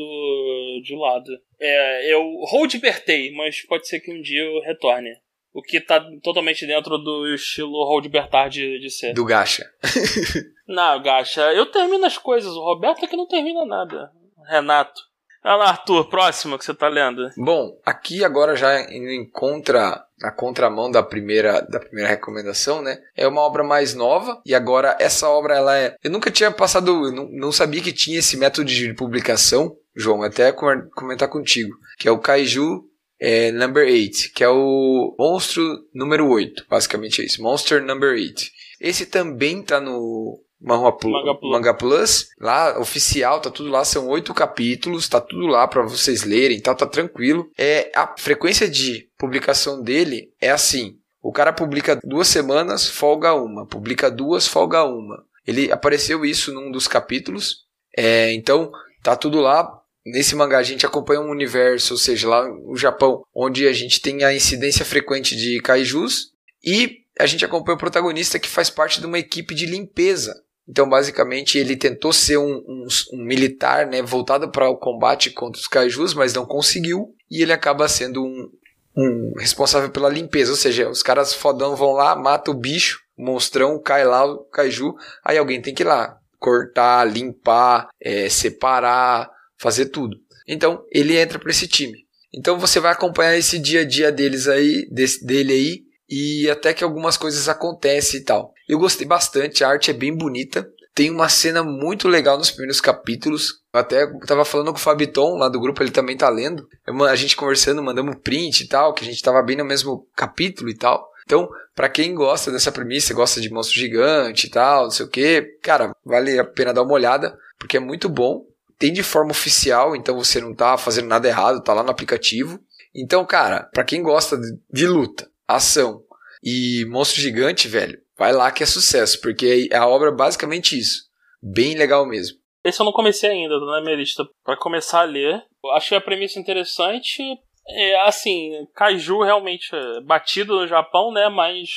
de lado. É, eu Roldbertei, mas pode ser que um dia eu retorne. O que tá totalmente dentro do estilo Roldbertar de, de ser. Do Gacha. Não, Gacha, eu termino as coisas. O Roberto é que não termina nada. Renato. Vai lá, Arthur, próximo que você tá lendo. Bom, aqui agora já indo em contra na contramão da primeira da primeira recomendação, né? É uma obra mais nova e agora essa obra ela é, eu nunca tinha passado, eu não, não sabia que tinha esse método de publicação, João, até com- comentar contigo, que é o Kaiju é, Number 8, que é o monstro número 8, basicamente é isso, Monster Number 8. Esse também tá no Plu- Manga Plus. Manga Plus, lá oficial, tá tudo lá, são oito capítulos, tá tudo lá pra vocês lerem, tá, tá tranquilo. É a frequência de publicação dele é assim: o cara publica duas semanas, folga uma, publica duas, folga uma. Ele apareceu isso num dos capítulos, é, então tá tudo lá. Nesse mangá a gente acompanha um universo, ou seja, lá no Japão, onde a gente tem a incidência frequente de kaijus e a gente acompanha o protagonista que faz parte de uma equipe de limpeza. Então, basicamente, ele tentou ser um, um- um militar, né, voltado para o combate contra os kaijus, mas não conseguiu. E ele acaba sendo um, um responsável pela limpeza. Ou seja, os caras fodão vão lá, mata o bicho, o monstrão, cai lá o kaiju. Aí alguém tem que ir lá cortar, limpar, eh, separar, fazer tudo. Então, ele entra para esse time. Então, você vai acompanhar esse dia a dia deles aí, desse, dele aí, e até que algumas coisas acontecem e tal. Eu gostei bastante, a arte é bem bonita. Tem uma cena muito legal nos primeiros capítulos. Eu até tava falando com o Fabiton lá do grupo, ele também tá lendo. Eu a gente conversando, mandamos print e tal, que a gente tava bem no mesmo capítulo e tal. Então, pra quem gosta dessa premissa, gosta de monstro gigante e tal, não sei o que, cara, vale a pena dar uma olhada, porque é muito bom. tem de forma oficial, então você não tá fazendo nada errado, tá lá no aplicativo. Então, cara, pra quem gosta de, de luta, ação e monstro gigante, velho, vai lá que é sucesso, porque a obra é basicamente isso. Bem legal mesmo. Esse eu não comecei ainda, tá na minha lista pra começar a ler. Eu Achei a premissa interessante. É, assim, Kaiju realmente é batido no Japão, né? Mas,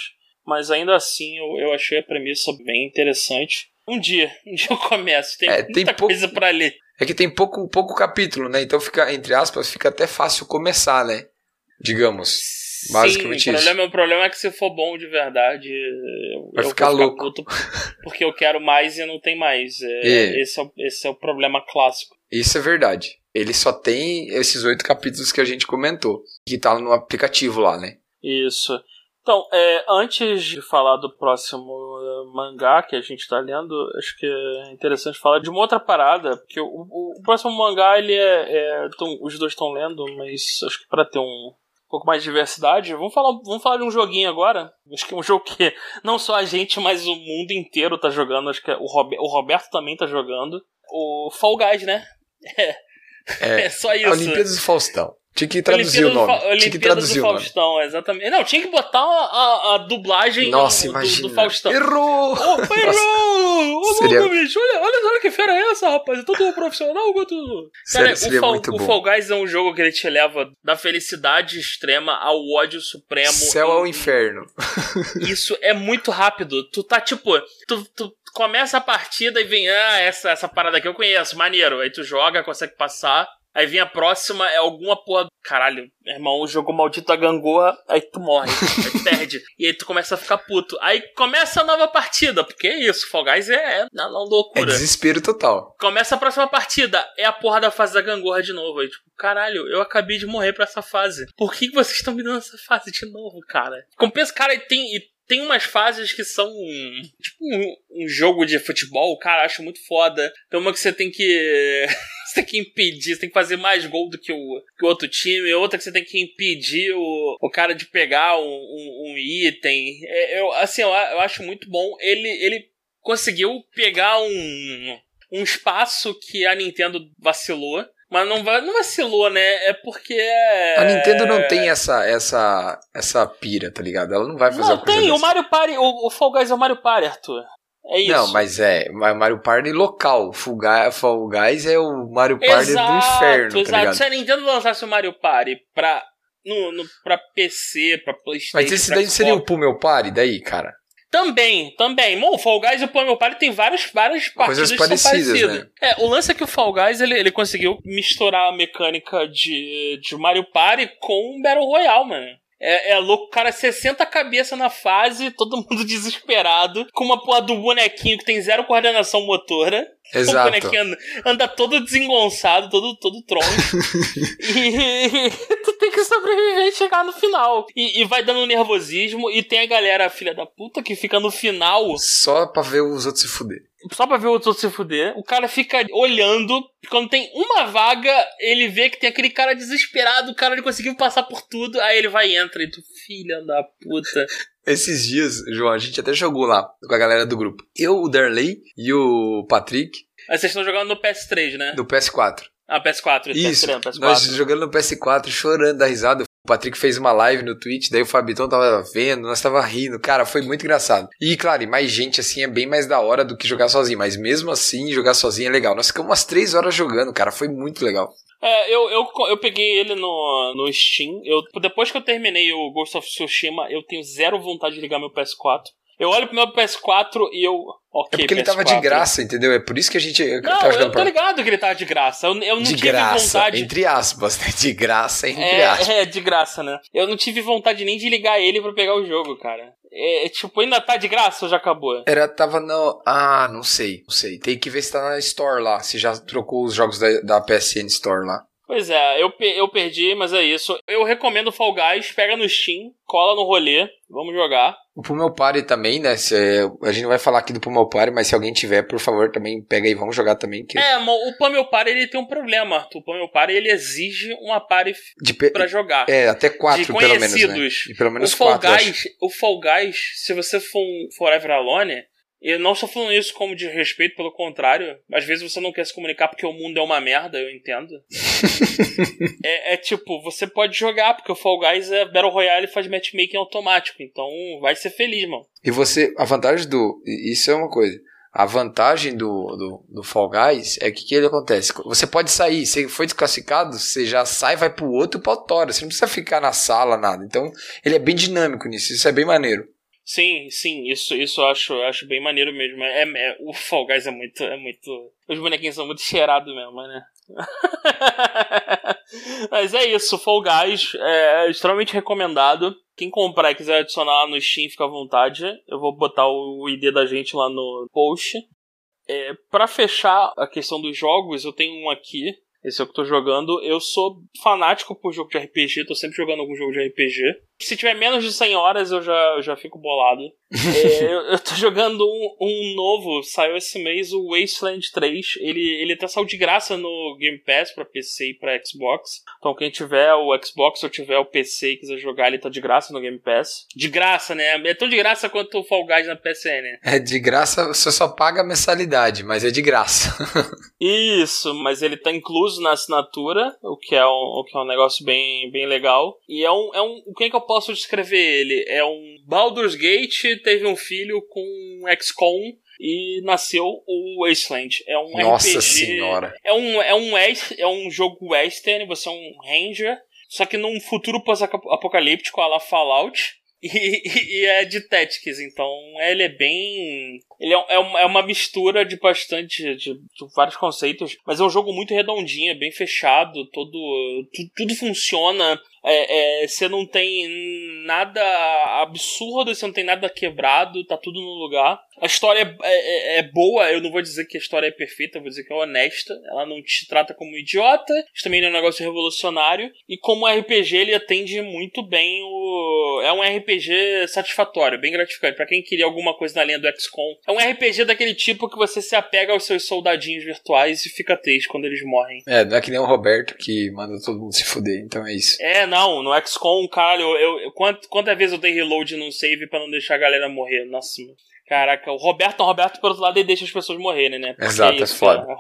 mas ainda assim eu, eu achei a premissa bem interessante. Um dia, um dia eu começo. Tem É, muita tem pouco- coisa pra ler. É que tem pouco, pouco capítulo, né? Então fica, entre aspas, fica até fácil começar, né? Digamos. Basicamente Sim, o isso. problema, o problema é que se for bom de verdade, eu, Vai eu ficar vou louco. puto porque eu quero mais e não tem mais. É, É. Esse, é, o- esse é o problema clássico. Isso é verdade. Ele só tem esses oito capítulos que a gente comentou. Que tá no aplicativo lá, né? Isso. Então, é, antes de falar do próximo eh, mangá que a gente tá lendo, acho que é interessante falar de uma outra parada, porque o, o- o próximo mangá, ele é. é- tão- os dois estão lendo, mas acho que para ter um pouco mais de diversidade, vamos falar, vamos falar de um joguinho agora. Acho que é um jogo que não só a gente, mas o mundo inteiro tá jogando. Acho que é o, Robe- o Roberto também tá jogando. O Fall Guys, né? É, É, é só isso. a Olimpíadas do Faustão. Tinha que traduzir Olimpíada o do nome. Fa- Tinha que Olimpíada traduzir do o nome. Faustão, exatamente. Não, tinha que botar a, a- a dublagem Nossa, do, do- imagina. do Faustão. Errou! Ô, errou! Ô, Seria- louco, bicho, olha, olha, olha que fera é essa, rapaz. É todo profissional quanto. Seria- seria o, Fall, o. Fall Guys é um jogo que ele te leva da felicidade extrema ao ódio supremo. Céu ao inferno. Isso é muito rápido. Tu tá tipo. Tu, tu começa a partida e vem, ah, essa, essa parada aqui eu conheço, maneiro. Aí tu joga, consegue passar. Aí vem a próxima, é alguma porra. Caralho, meu irmão, o jogo maldito da gangorra, aí tu morre, aí tu perde. E aí tu começa a ficar puto. Aí começa a nova partida, porque é isso, Fall Guys é, é na, na É loucura. desespero total. Começa a próxima partida, é a porra da fase da gangorra de novo. Aí, tipo, caralho, eu acabei de morrer pra essa fase. Por que, que vocês estão me dando essa fase de novo, cara? Compensa, cara, e tem, e tem umas fases que são tipo um, um jogo de futebol, cara, acho muito foda. Tem uma que você tem que. você tem que impedir, você tem que fazer mais gol do que o, que o outro time, outra que você tem que impedir o, o cara de pegar um, um, um item. É, eu, assim, eu, eu acho muito bom. Ele, ele conseguiu pegar um, um espaço que a Nintendo vacilou. Mas não, não vacilou, né? É porque. é- A Nintendo não tem essa, essa, essa pira, tá ligado? Ela não vai fazer Não, tem. O dessa. Mario Party. O, o Fall Guys é o Mario Party, Arthur. É isso. Não, mas é, Mario Party local. Fall Guys, Fall Guys é o Mario Party exato, do inferno, tá exato. ligado? Se a Nintendo lançasse o Mario Party pra. No, no, pra PC, pra Playstation. Mas esse daí seria o Pummel Party daí, cara? Também, também. Bom, o Fall Guys e o Pummel Party tem várias, várias partidas Coisas que são parecidas, parecidas. né? É, o lance é que o Fall Guys ele, ele conseguiu misturar a mecânica de, de Mario Party com Battle Royale, mano. É, é louco, cara, 60 cabeças na fase, todo mundo desesperado, com uma porra do bonequinho que tem zero coordenação motora. O Exato. bonequinho anda, anda todo desengonçado, todo, todo troncho. e tu tem que sobreviver e chegar no final. E, e vai dando nervosismo. E tem a galera, filha da puta, que fica no final Só pra ver os outros se fuder. só pra ver o outro se fuder. O cara fica olhando. e Quando tem uma vaga, ele vê que tem aquele cara desesperado. O cara ele conseguiu passar por tudo. Aí ele vai e entra. E tu, filha da puta. Esses dias, João, a gente até jogou lá com a galera do grupo. Eu, o Darley e o Patrick, Aí vocês estão jogando no PS3, né? do PS4. Ah, PS4. Isso, PS3, PS4. nós jogando no PS4, chorando da risada. O Patrick fez uma live no Twitch, daí o Fabitão tava vendo, nós tava rindo. Cara, foi muito engraçado. E, claro, e mais gente assim é bem mais da hora do que jogar sozinho. Mas mesmo assim, jogar sozinho é legal. Nós ficamos umas três horas jogando, cara. Foi muito legal. É, eu, eu, eu peguei ele no, no Steam. Eu, depois que eu terminei o Ghost of Tsushima, eu tenho zero vontade de ligar meu PS4. Eu olho pro meu PS4 e eu. Ok, É porque ele tava de PS4. graça, entendeu? É por isso que a gente Não, tava eu tô pra... ligado que ele tava de graça. Eu, eu não De tive graça, vontade. entre aspas, né? De graça, entre aspas. É, é, de graça, né? Eu não tive vontade nem de ligar ele pra pegar o jogo, cara. É, é, tipo, ainda tá de graça ou já acabou? Era, tava no... Ah, não sei, não sei. Tem que ver se tá na Store lá, se já trocou os jogos da, da PSN Store lá. Pois é, eu, pe- eu perdi, mas é isso. Eu recomendo Fall Guys, pega no Steam, cola no rolê, vamos jogar. O Pummel Party também, né? se- a gente não vai falar aqui do Pummel Party, mas se alguém tiver, por favor, também pega aí, vamos jogar também. Que É, o Pummel Party ele tem um problema, Arthur. O Pummel Party ele exige uma party de pe- pra jogar. É, até quatro, pelo menos, né? E pelo menos o Fall quatro. Guys, o Fall Guys, se você for um Forever Alone, Eu não estou falando isso como de respeito, pelo contrário. Às vezes você não quer se comunicar porque o mundo é uma merda, eu entendo. é, é, tipo, você pode jogar, porque o Fall Guys é Battle Royale e faz matchmaking automático. Então vai ser feliz, mano. E você, a vantagem do. Isso é uma coisa. A vantagem do, do, do Fall Guys é que o que ele acontece? Você pode sair, você foi desclassificado, você já sai, vai pro outro e pautora. Você não precisa ficar na sala, nada. Então, ele é bem dinâmico nisso, isso é bem maneiro. Sim, sim, isso, isso eu acho, eu acho bem maneiro mesmo. É, é, o Fall Guys é muito, é muito. Os bonequinhos são muito cheirados mesmo, né? Mas é isso, Fall Guys é extremamente recomendado. Quem comprar e quiser adicionar no Steam, fica à vontade. Eu vou botar o ID da gente lá no post. É, para fechar a questão dos jogos, eu tenho um aqui. Esse é o que eu tô jogando. Eu sou fanático por jogo de RPG, tô sempre jogando algum jogo de RPG. Se tiver menos de 100 horas, eu já, eu já fico bolado. é, eu, eu tô jogando um, um, novo, saiu esse mês, o Wasteland 3. Ele, ele até saiu de graça no Game Pass pra PC e pra Xbox. Então quem tiver o Xbox ou tiver o PC e quiser jogar, ele tá de graça no Game Pass. De graça, né? É tão de graça quanto o Fall Guys na PSN. É de graça, você só paga a mensalidade, mas é de graça. Isso, mas ele tá incluso na assinatura, o que é um, o que é um negócio bem, bem legal. E é um, é um. Quem que eu posso descrever ele? É um Baldur's Gate teve um filho com um XCOM e nasceu o Wasteland. É um Nossa RPG. senhora. É um, é, um, é um jogo western, você é um ranger, só que num futuro pós-apocalíptico, a la Fallout. E, e, é de Tactics, então ele é bem. Ele é, é, uma, é uma mistura de bastante. De, de, vários conceitos, mas é um jogo muito redondinho, é bem fechado, todo. Tudo, tudo funciona. É, é, você não tem nada absurdo, você não tem nada quebrado, tá tudo no lugar. A história é, é, é, boa, eu não vou dizer que a história é perfeita, eu vou dizer que é honesta. Ela não te trata como idiota, isso também não é um negócio revolucionário. E como RPG, ele atende muito bem o. É um RPG satisfatório, bem gratificante. para quem queria alguma coisa na linha do XCOM. É um RPG daquele tipo que você se apega aos seus soldadinhos virtuais e fica triste quando eles morrem. É, não é que nem o Roberto que manda todo mundo se fuder, então é isso. É, não, no XCOM, cara, eu, eu, eu quant, quantas vezes eu dei reload num save para não deixar a galera morrer? Nossa, Caraca, o Roberto, o Roberto, por outro lado, ele deixa as pessoas morrerem, né? Porque Exato, é, isso, é foda.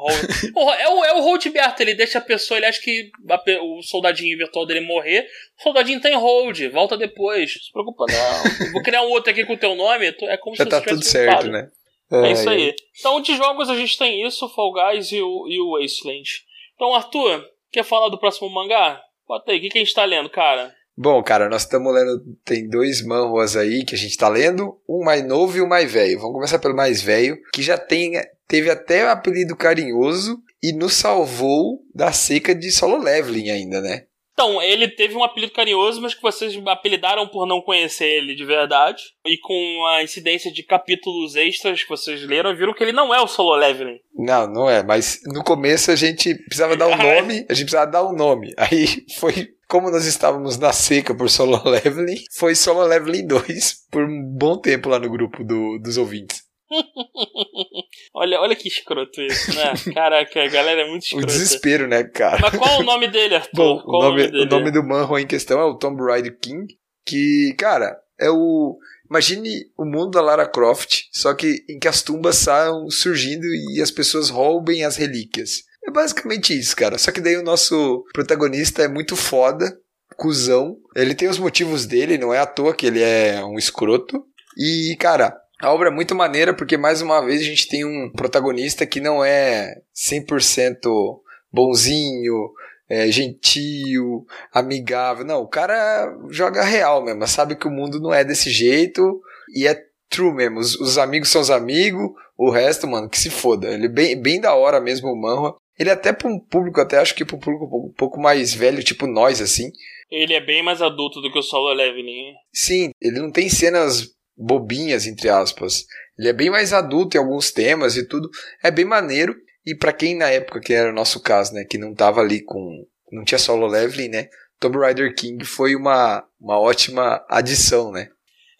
É, o, é o Roldberto, ele deixa a pessoa, ele acha que a, o soldadinho virtual dele morrer. O soldadinho tá em hold, volta depois. Não se preocupa, não. Vou criar um outro aqui com o teu nome, é como Já se tá tudo certo, né? É, é isso aí. Então, de jogos a gente tem isso, Fall Guys e o, e o Wasteland. Então, Arthur, quer falar do próximo mangá? Bota aí, o que, que a gente tá lendo, cara? Bom, cara, nós estamos lendo. Tem dois manhwas aí que a gente tá lendo, um mais novo e um mais velho. Vamos começar pelo mais velho, que já tem, teve até o apelido carinhoso e nos salvou da seca de solo leveling ainda, né? Então, ele teve um apelido carinhoso, mas que vocês apelidaram por não conhecer ele de verdade. E com a incidência de capítulos extras que vocês leram, viram que ele não é o solo leveling. Não, não é, mas no começo a gente precisava dar um nome, a gente precisava dar um nome. Aí foi como nós estávamos na seca por solo leveling, foi solo leveling 2 por um bom tempo lá no grupo do, dos ouvintes. olha, olha que escroto isso, né? Caraca, a galera é muito escrota. O desespero, né, cara? Mas qual o nome dele, Arthur? Bom, o nome, o nome, o nome do manhwa em questão é o Tomb Raider King, que, cara, é o... Imagine o mundo da Lara Croft, só que em que as tumbas saiam surgindo e as pessoas roubem as relíquias. É basicamente isso, cara. Só que daí o nosso protagonista é muito foda, cuzão. Ele tem os motivos dele, não é à toa que ele é um escroto. E, cara, a obra é muito maneira porque, mais uma vez, a gente tem um protagonista que não é 100% bonzinho, é, gentil, amigável. Não, o cara joga real mesmo, sabe que o mundo não é desse jeito e é true mesmo. Os, os amigos são os amigos, o resto, mano, que se foda. Ele é bem, bem da hora mesmo, o Manhwa. Ele é até para um público, até acho que para um público um pouco mais velho, tipo nós, assim. Ele é bem mais adulto do que o Solo Leveling. Sim, ele não tem cenas bobinhas, entre aspas. Ele é bem mais adulto em alguns temas e tudo. É bem maneiro. E para quem na época, que era o nosso caso, né, que não tava ali com. não tinha solo leveling, né? Tomb Raider King foi uma, uma ótima adição, né?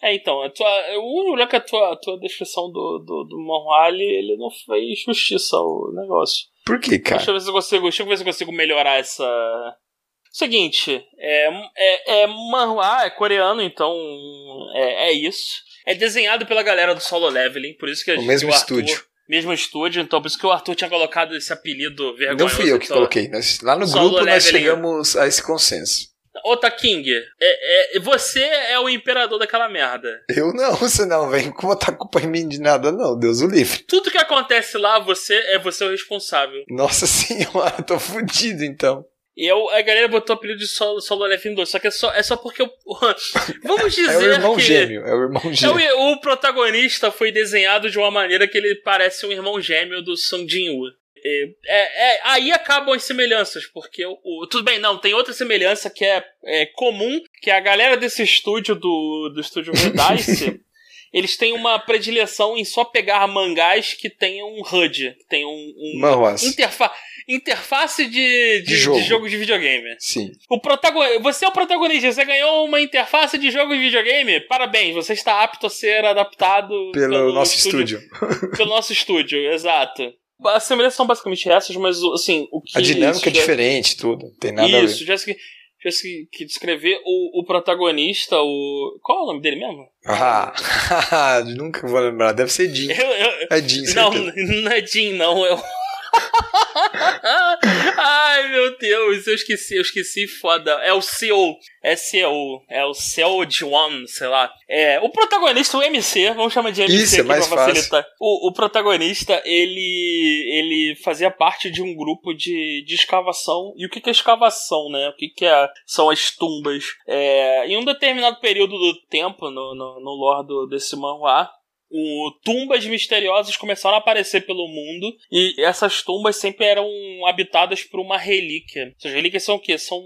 É, então, a tua, o único que a tua, a tua descrição do, do, do Monwali, ele não fez justiça ao negócio. Por que, cara? Deixa eu ver se eu consigo, deixa eu ver se eu consigo melhorar essa. Seguinte, é, é, é manhwa, é coreano, então é, é isso. É desenhado pela galera do Solo Leveling, por isso que a O gente- mesmo que Arthur- estúdio. Mesmo estúdio, então por isso que o Arthur tinha colocado esse apelido vergonhoso. Não fui eu que então. coloquei. Nós- lá no Solo grupo nós leveling. chegamos a esse consenso. Ô, King, é, é, você é o imperador daquela merda. Eu não, você não vem com botar culpa em mim de nada, não. Deus o livre. Tudo que acontece lá, você é você o responsável. Nossa senhora, tô fudido então. E eu, a galera botou o apelido de Solo, Solo Leveling 2, só que é só, é só porque eu. Vamos dizer É o irmão que. gêmeo, é o irmão É gêmeo. o, o protagonista foi desenhado de uma maneira que ele parece um irmão gêmeo do Sung Jin-woo. É, é, é, aí acabam as semelhanças, porque o, o- tudo bem, não, tem outra semelhança que é, é comum, que a galera desse estúdio do, do estúdio Redice, eles têm uma predileção em só pegar mangás que tenham um HUD, que tenham um, um interfa interface de, de, De jogo. de jogo de videogame. Sim. O protagonista, você é o protagonista, você ganhou uma interface de jogo de videogame. Parabéns, você está apto a ser adaptado Pelo nosso estúdio. Pelo nosso estúdio, exato. As semelhanças são basicamente essas, mas assim, o que A dinâmica é isso diferente, tudo. Não tem nada a ver. Isso, já se, já se que descrever o, o protagonista, o qual é o nome dele mesmo? Ah, nunca vou lembrar. Deve ser Jim. Eu, eu, É Jim, não, certeza. não é Jim, não, é o Ai, meu Deus, eu esqueci, eu esqueci, foda. É o CEO. É CEO. É o CEO de One, sei lá. É, o protagonista, o MC, vamos chamar de MC Isso, é aqui mais pra facilitar. O, o protagonista, ele ele fazia parte de um grupo de, de escavação. E o que, que é escavação, né? O que, que é, são as tumbas? É, em um determinado período do tempo, no, no, no lore do, desse manhwa, o, tumbas misteriosas começaram a aparecer pelo mundo e essas tumbas sempre eram habitadas por uma relíquia. Essas relíquias são o quê? São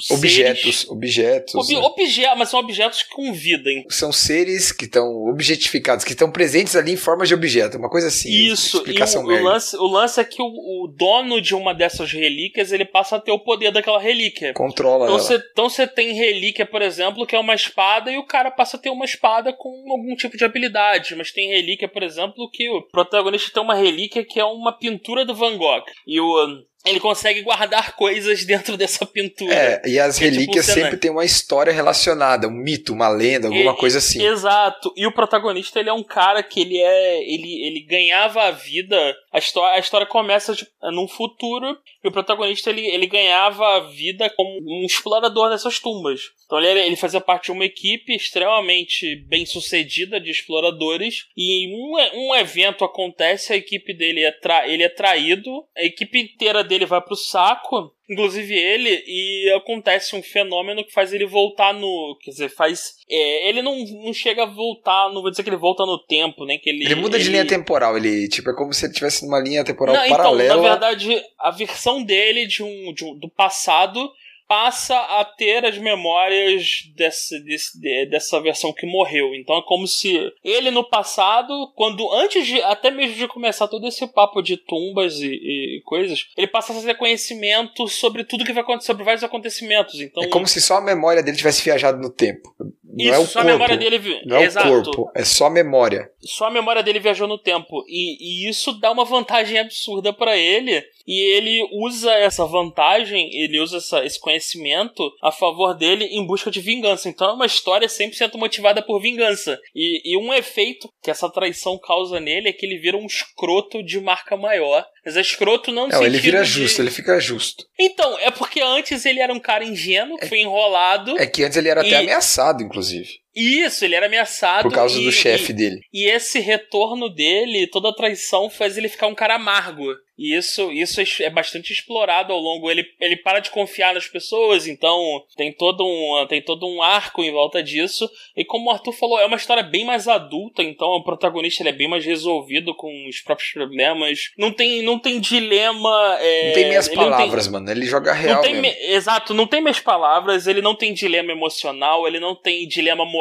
seres- Objetos, objetos. Ob, né? obje- mas são objetos com vida. hein? São seres que estão objetificados, que estão presentes ali em forma de objeto. Uma coisa assim. Isso, e Explicação o, o merda. lance, o lance é que o, o dono de uma dessas relíquias ele passa a ter o poder daquela relíquia. Controla Então ela. você, então você tem relíquia, por exemplo, que é uma espada, e o cara passa a ter uma espada com algum tipo de habilidade. Mas tem relíquia, por exemplo, que o protagonista tem uma relíquia que é uma pintura do Van Gogh. E o, ele consegue guardar coisas dentro dessa pintura. É, e as é tipo relíquias cenário. sempre tem uma história relacionada, um mito, uma lenda, alguma coisa assim. Exato. E o protagonista, ele é um cara que ele é. Ele, ele ganhava a vida. A história, a história começa tipo, num futuro. E o protagonista, ele, ele ganhava a vida como um explorador dessas tumbas. Então ele, ele fazia parte de uma equipe extremamente bem sucedida de exploradores. E um, um evento acontece, a equipe dele é, tra, ele é traído. A equipe inteira dele vai pro saco. Inclusive ele, e acontece um fenômeno que faz ele voltar no. Quer dizer, faz. é, ele não, não chega a voltar, não vou dizer que ele volta no tempo, né? Que ele, Ele muda de ele- linha temporal, ele tipo é como se ele estivesse numa linha temporal Não, então, paralela. na verdade, a versão dele de um, de um- do passado passa a ter as memórias desse, desse- de- dessa versão que morreu. Então é como se ele no passado, quando antes de até mesmo de começar todo esse papo de tumbas e, e coisas, ele passa a ter conhecimento sobre tudo que vai acontecer, sobre vários acontecimentos. Então É como se só a memória dele tivesse viajado no tempo. Não isso, é o só a corpo. memória dele, Não é exato. o corpo, é só a memória. só a memória dele viajou no tempo. E, e isso dá uma vantagem absurda pra ele. E ele usa essa vantagem, ele usa essa- esse conhecimento a favor dele em busca de vingança. Então é uma história 100% motivada por vingança. E, e um efeito que essa traição causa nele é que ele vira um escroto de marca maior. Mas é escroto não Não, ele sentido vira de- justo, ele fica justo. Então, é porque antes ele era um cara ingênuo, que foi enrolado. É que antes ele era E- até ameaçado, inclusive, Isso, ele era ameaçado. por causa e- do chefe dele. E esse retorno dele, toda a traição faz ele ficar um cara amargo. E isso, isso é- é bastante explorado ao longo. Ele, ele para de confiar nas pessoas, então tem todo, um, tem todo um arco em volta disso. E como o Arthur falou, é uma história bem mais adulta, então o protagonista ele é bem mais resolvido com os próprios problemas. Não tem, não tem dilema. é, não tem meias ele não tem- palavras, mano. Ele joga real não tem me- Exato, não tem meias palavras, ele não tem dilema emocional, ele não tem dilema moral.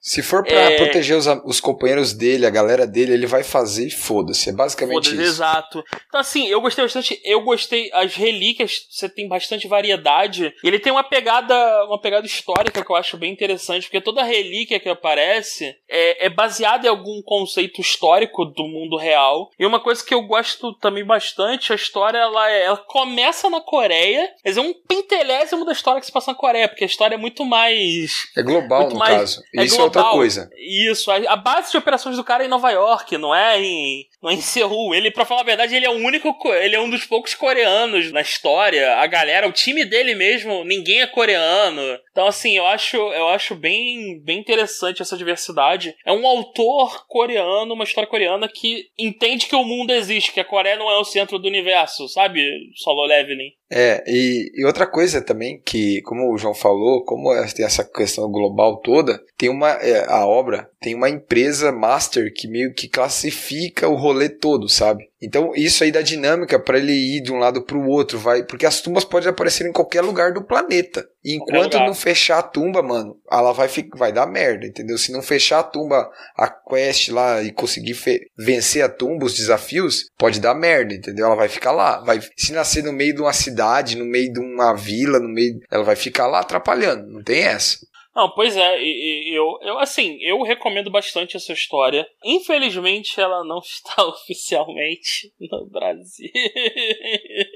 Se for pra É. proteger os, os companheiros dele, a galera dele, ele vai fazer e foda-se. É basicamente Foda-se, isso. exato. Então, assim, eu gostei bastante. Eu gostei. As relíquias, você tem bastante variedade. E ele tem uma pegada. Uma pegada histórica que eu acho bem interessante. Porque toda relíquia que aparece é, é baseada em algum conceito histórico do mundo real. E uma coisa que eu gosto também bastante, a história ela, é- ela começa na Coreia, mas é um pentelésimo da história que se passa na Coreia, porque a história é muito mais É global, no mais- caso. É isso é outra global. coisa. Isso, a, base de operações do cara é em Nova York, não é em, não é em Seul. Ele, pra falar a verdade, ele é o único, co- ele é um dos poucos coreanos na história. A galera, o time dele mesmo, ninguém é coreano. Então, assim, eu acho, eu acho bem, bem interessante essa diversidade. É um autor coreano, uma história coreana que entende que o mundo existe, que a Coreia não é o centro do universo, sabe? Solo leveling. É, e, e outra coisa também, que como o João falou, como tem essa questão global toda, tem uma, é, a obra tem uma empresa master que meio que classifica o rolê todo, sabe? Então isso aí dá dinâmica pra ele ir de um lado pro outro, vai, porque as tumbas podem aparecer em qualquer lugar do planeta. E enquanto não fechar a tumba, mano, ela vai, fi- vai dar merda, entendeu? Se não fechar a tumba, a quest lá e conseguir vencer a tumba, os desafios, pode dar merda, entendeu? Ela vai ficar lá. Vai, se nascer no meio de uma cidade, no meio de uma vila, no meio. Ela vai ficar lá atrapalhando. Não tem essa. Não, pois é, eu, eu, assim, eu recomendo bastante essa história. Infelizmente, ela não está oficialmente no Brasil.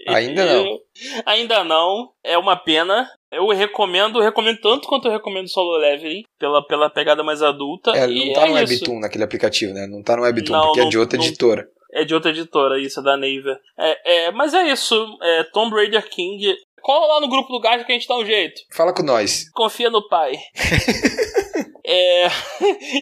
Ainda não. Ainda não. É uma pena. Eu recomendo, recomendo tanto quanto eu recomendo Solo Leveling, pela, pela pegada mais adulta. É, não tá é no. Webtoon naquele aplicativo, né? Não tá no Webtoon, Não, porque é não- de outra não- editora. É de outra editora, isso, é da Naver. É, é, mas é isso. É, Tomb Raider King. Cola lá no grupo do Gajo que a gente dá um jeito. Fala com nós. Confia no pai. é.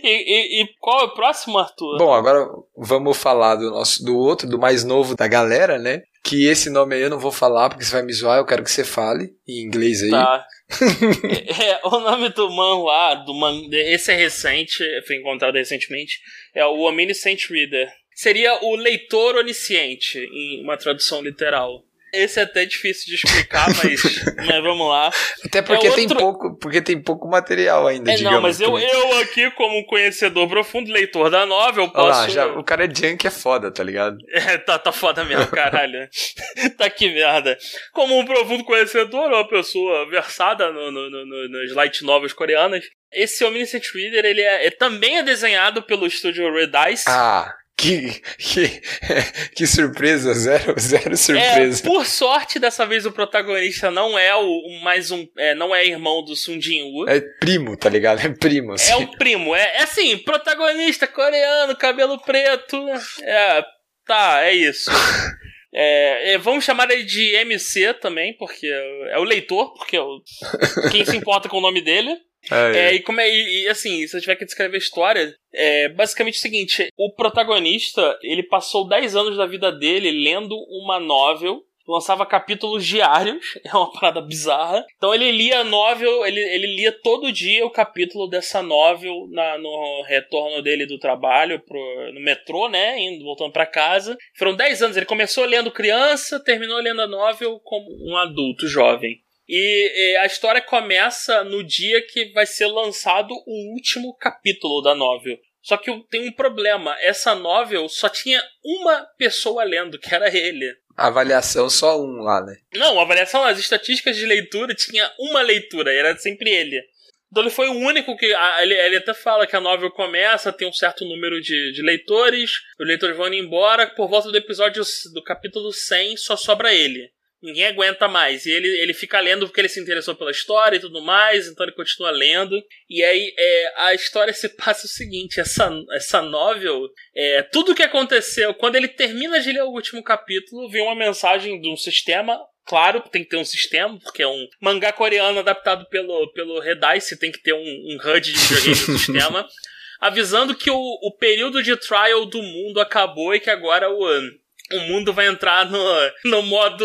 E, e- e qual é o próximo, Arthur? Bom, agora vamos falar do nosso do outro, do mais novo da galera, né? Que esse nome aí eu não vou falar porque você vai me zoar, eu quero que você fale em inglês aí. Tá. é, é, o nome do manhwa, do man, esse é recente, foi encontrado recentemente, é o Omniscient Reader. Seria o leitor onisciente, em uma tradução literal. Esse é até difícil de explicar, mas, mas vamos lá. Até porque, É tem outro- pouco, porque tem pouco material ainda, É, não, mas eu, também. eu aqui, como um conhecedor profundo, leitor da novel, Olha lá, posso. já, o cara é junk é foda, tá ligado? É, tá, tá foda mesmo, caralho. tá que merda. Como um profundo conhecedor, uma pessoa versada no, no, no, no- nas light novels coreanas, esse Omniscient Reader, ele é, é- também é desenhado pelo estúdio Red Dice. Ah, que, que, que surpresa, zero, zero É, surpresa. por sorte, dessa vez o protagonista não é o, mais um. É, não é irmão do Sun Jin-woo. É, primo, tá ligado? É primo, assim. É o primo, é, é assim, protagonista coreano, cabelo preto. É, tá, é isso. É, é, vamos chamar ele de MC também, porque é o leitor, porque é o, quem se importa com o nome dele. É, É, e como é, e, assim, se eu tiver que descrever a história, é basicamente o seguinte: o protagonista, ele passou 10 anos da vida dele lendo uma novel, lançava capítulos diários, é uma parada bizarra. Então ele lia a novel, ele, ele lia todo dia o capítulo dessa novel na, no retorno dele do trabalho, pro, no metrô, né, indo, voltando pra casa. Foram 10 anos, ele começou lendo criança, terminou lendo a novel como um adulto jovem. E, e a história começa no dia que vai ser lançado o último capítulo da novel. Só que tem um problema. Essa novel só tinha uma pessoa lendo, que era ele. Avaliação só um lá, né? Não, a avaliação, as estatísticas de leitura tinha uma leitura, era sempre ele. Então ele foi o único que. a- Ele, ele até fala que a novel começa, tem um certo número de, de leitores, os leitores vão indo embora, por volta do episódio do capítulo 100 só sobra ele. Ninguém aguenta mais. E ele, ele fica lendo porque ele se interessou pela história e tudo mais, então ele continua lendo. E aí é, a história se passa o seguinte: essa, essa novel, é, tudo que aconteceu, quando ele termina de ler o último capítulo, vem uma mensagem de um sistema. Claro, tem que ter um sistema, porque é um mangá coreano adaptado pelo, pelo Redice, tem que ter um, um HUD de videogame no sistema, avisando que o, o período de trial do mundo acabou e que agora o, o mundo vai entrar no, no modo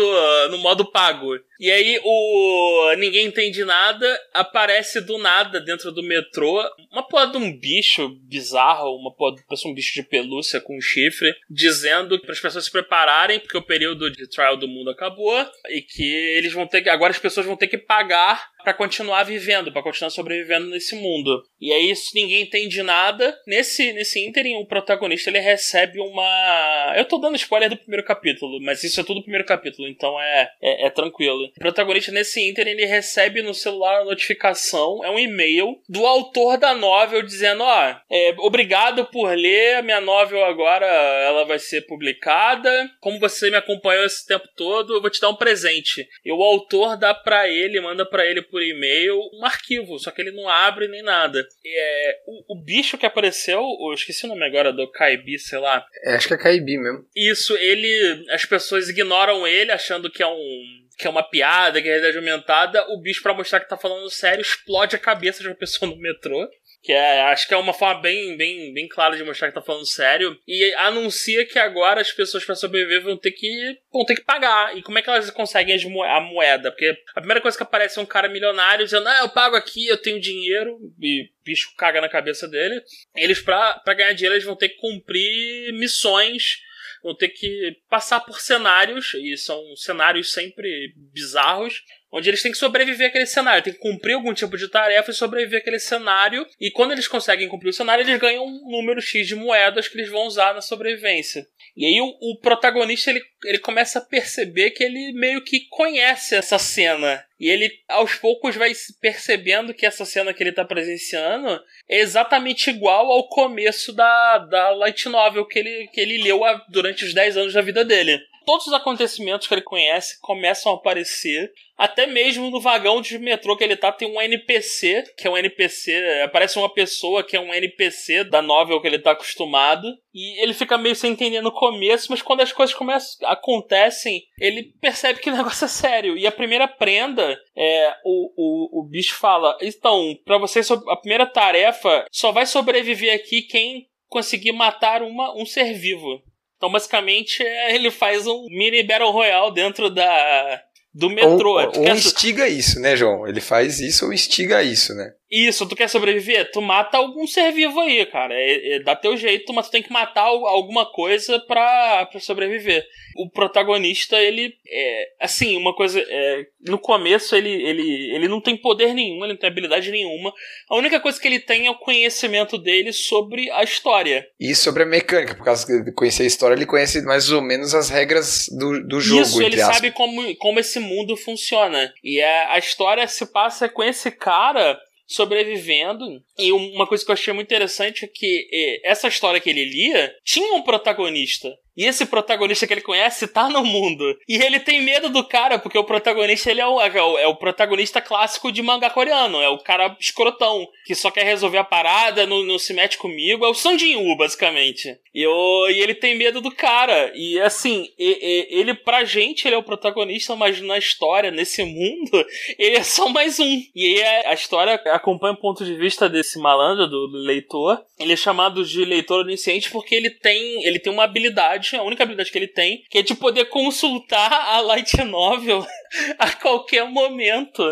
no modo pago. E aí o ninguém entende nada, aparece do nada dentro do metrô uma porra de um bicho bizarro, uma porra, parece um bicho de pelúcia com um chifre, dizendo para as pessoas se prepararem porque o período de trial do mundo acabou e que eles vão ter que agora as pessoas vão ter que pagar para continuar vivendo, para continuar sobrevivendo nesse mundo. E aí isso ninguém entende nada. Nesse nesse ínterim o protagonista ele recebe uma Eu tô dando spoiler do primeiro capítulo, mas isso é tudo do primeiro capítulo, então é é, é tranquilo. O protagonista nesse ínterim ele recebe no celular a notificação, é um e-mail do autor da novel dizendo, ó, é, obrigado por ler a minha novel agora, ela vai ser publicada. Como você me acompanhou esse tempo todo, eu vou te dar um presente. E o autor dá para ele, manda para ele por e-mail um arquivo, só que ele não abre nem nada. É, o, o, bicho que apareceu, eu esqueci o nome agora do Kaibi, sei lá. É, acho que é Kaibi mesmo. Isso, ele. As pessoas ignoram ele achando que é um que é uma piada, que é realidade aumentada, o bicho, para mostrar que tá falando sério, explode a cabeça de uma pessoa no metrô. Que é, acho que é uma forma bem, bem, bem clara de mostrar que tá falando sério. E anuncia que agora as pessoas para sobreviver vão ter que vão ter que pagar. E como é que elas conseguem a moeda? Porque a primeira coisa que aparece é um cara milionário dizendo: Ah, eu pago aqui, eu tenho dinheiro. E bicho caga na cabeça dele. Eles, pra, pra ganhar dinheiro, eles vão ter que cumprir missões vão ter que passar por cenários, e são cenários sempre bizarros, onde eles têm que sobreviver àquele cenário, tem que cumprir algum tipo de tarefa e sobreviver àquele cenário. E quando eles conseguem cumprir o cenário, eles ganham um número X de moedas que eles vão usar na sobrevivência. E aí o, o protagonista ele, ele começa a perceber que ele meio que conhece essa cena. E ele aos poucos vai percebendo que essa cena que ele está presenciando é exatamente igual ao começo da, da light novel que ele, que ele leu durante os 10 anos da vida dele todos os acontecimentos que ele conhece começam a aparecer. Até mesmo no vagão de metrô que ele tá, tem um NPC, que é um NPC. Aparece uma pessoa que é um NPC da novel que ele tá acostumado. E ele fica meio sem entender no começo, mas quando as coisas começam, acontecem, ele percebe que o negócio é sério. E a primeira prenda é. O, o, o bicho fala: Então, para você, a primeira tarefa só vai sobreviver aqui quem conseguir matar uma, um ser vivo. Então, basicamente, é, ele faz um mini Battle Royale dentro da, do metrô. Ou, ou instiga isso, né, João? Ele faz isso ou instiga isso, né? Isso, tu quer sobreviver? Tu mata algum ser vivo aí, cara. É, é, dá teu jeito, mas tu tem que matar alguma coisa pra, pra sobreviver. O protagonista, ele. É, assim, uma coisa. É, no começo, ele, ele, ele não tem poder nenhum, ele não tem habilidade nenhuma. A única coisa que ele tem é o conhecimento dele sobre a história. E sobre a mecânica, por causa de conhecer a história, ele conhece mais ou menos as regras do, do jogo. Isso, ele sabe como, como esse mundo funciona. E a, a história se passa com esse cara sobrevivendo. E uma coisa que eu achei muito interessante é que eh, essa história que ele lia tinha um protagonista. E esse protagonista que ele conhece tá no mundo. E ele tem medo do cara, porque o protagonista ele é o, é o, é o protagonista clássico de mangá coreano. É o cara escrotão, que só quer resolver a parada, não, não se mete comigo. É o Sanjin basicamente. E, eu, e ele tem medo do cara. E assim, ele pra gente ele é o protagonista, mas na história, nesse mundo, ele é só mais um. E a história acompanha o ponto de vista desse malandro, do, do leitor. Ele é chamado de leitor onisciente porque ele tem, ele tem uma habilidade habilidade, a única habilidade que ele tem, que é de poder consultar a light novel a qualquer momento.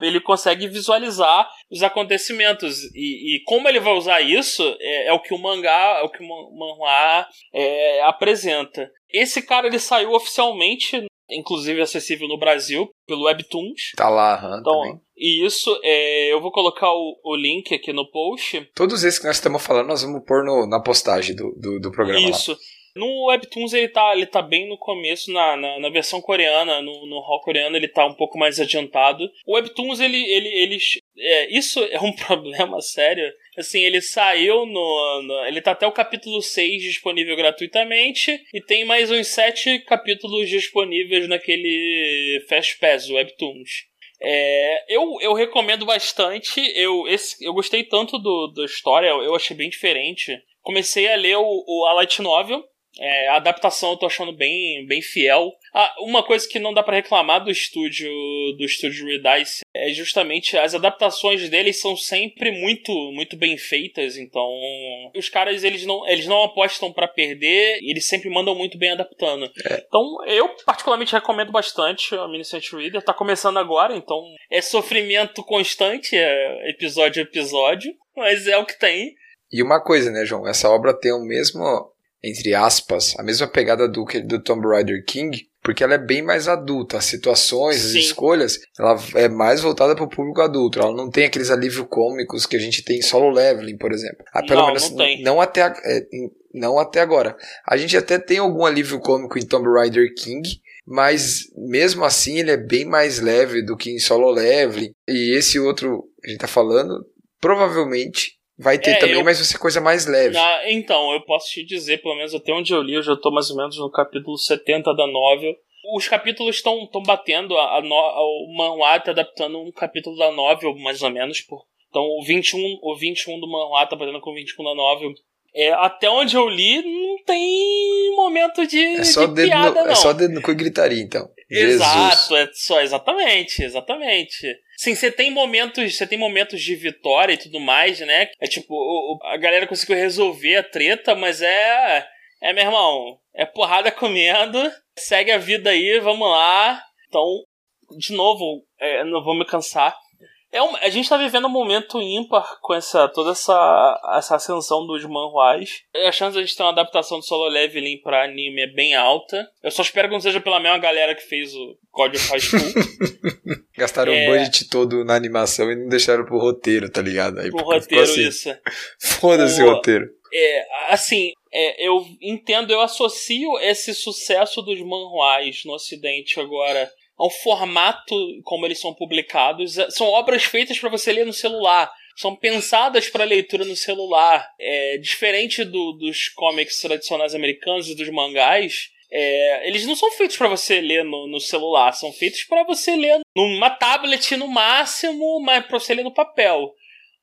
Ele consegue visualizar os acontecimentos. E, e como ele vai usar isso é, é, o que o mangá, é o que o manhwa é, apresenta. Esse cara ele saiu oficialmente inclusive acessível no Brasil pelo Webtoons. Tá lá, então, também. E isso, é, eu vou colocar o, o, link aqui no post. Todos esses que nós estamos falando, nós vamos pôr no, na postagem do, do, do programa. Isso. Lá. No Webtoons ele tá, ele tá bem no começo, na, na, na, versão coreana, no, no hall coreano ele tá um pouco mais adiantado. O Webtoons, ele. ele, ele é, isso é um problema sério. Assim, ele saiu no, no, Ele tá até o capítulo 6 disponível gratuitamente. E tem mais uns 7 capítulos disponíveis naquele Fast Pass, o Webtoons. É, eu, eu recomendo bastante. Eu, esse, eu gostei tanto do, da história, eu achei bem diferente. Comecei a ler o, o a Light Novel É, a adaptação eu tô achando bem, bem fiel. Ah, uma coisa que não dá para reclamar do estúdio do estúdio Redice é justamente as adaptações deles são sempre muito muito bem feitas, então os caras eles não eles não apostam para perder, e eles sempre mandam muito bem adaptando. É. Então eu particularmente recomendo bastante a Minicent Reader, tá começando agora, então é sofrimento constante, é episódio a episódio, mas é o que tem. E uma coisa, né, João? Essa obra tem o mesmo, entre aspas, a mesma pegada do, do Tomb Raider King, porque ela é bem mais adulta. As situações, as Sim. escolhas, ela é mais voltada para o público adulto. Ela não tem aqueles alívio cômicos que a gente tem em solo leveling, por exemplo. Ah, pelo Não, menos não tem. não até, a- é, não até agora. A gente até tem algum alívio cômico em Tomb Raider King, mas mesmo assim ele é bem mais leve do que em solo leveling. E esse outro que a gente tá falando, provavelmente vai ter É, também, eu- mas vai ser coisa mais leve. Na- então, eu posso te dizer, pelo menos até onde eu li, eu já tô mais ou menos no capítulo 70 da novel. Os capítulos estão batendo, a, a, no- o manhwa tá adaptando um capítulo da novel, mais ou menos. Por, então, o 21, o 21 do manhwa tá batendo com o 21 da novel. É, até onde eu li, não tem momento de, É só, de piada, no, não. é só dedo no cu e gritaria, então. Exato, é só exatamente, exatamente. Sim, você tem momentos, você tem momentos de vitória e tudo mais, né? É tipo, o- a galera conseguiu resolver a treta, mas é é meu irmão, é porrada comendo, segue a vida aí, vamos lá. Então, de novo, é, não vou me cansar. É um- a gente tá vivendo um momento ímpar com essa toda essa, essa ascensão dos manhuás. A chance de a gente ter uma adaptação do solo leveling pra anime é bem alta. Eu só espero que não seja pela mesma galera que fez o God of High School. Gastaram É. o budget todo na animação e não deixaram pro roteiro, tá ligado? Aí pro roteiro assim, isso. Foda-se o roteiro. É, assim, é, eu entendo, eu associo esse sucesso dos manhuás no ocidente agora ao formato como eles são publicados. É, São obras feitas para você ler no celular. São pensadas para leitura no celular. É, diferente do- dos comics tradicionais americanos e dos mangás, é, eles não são feitos para você ler no, no celular. São feitos para você ler numa tablet no máximo, mas para você ler no papel.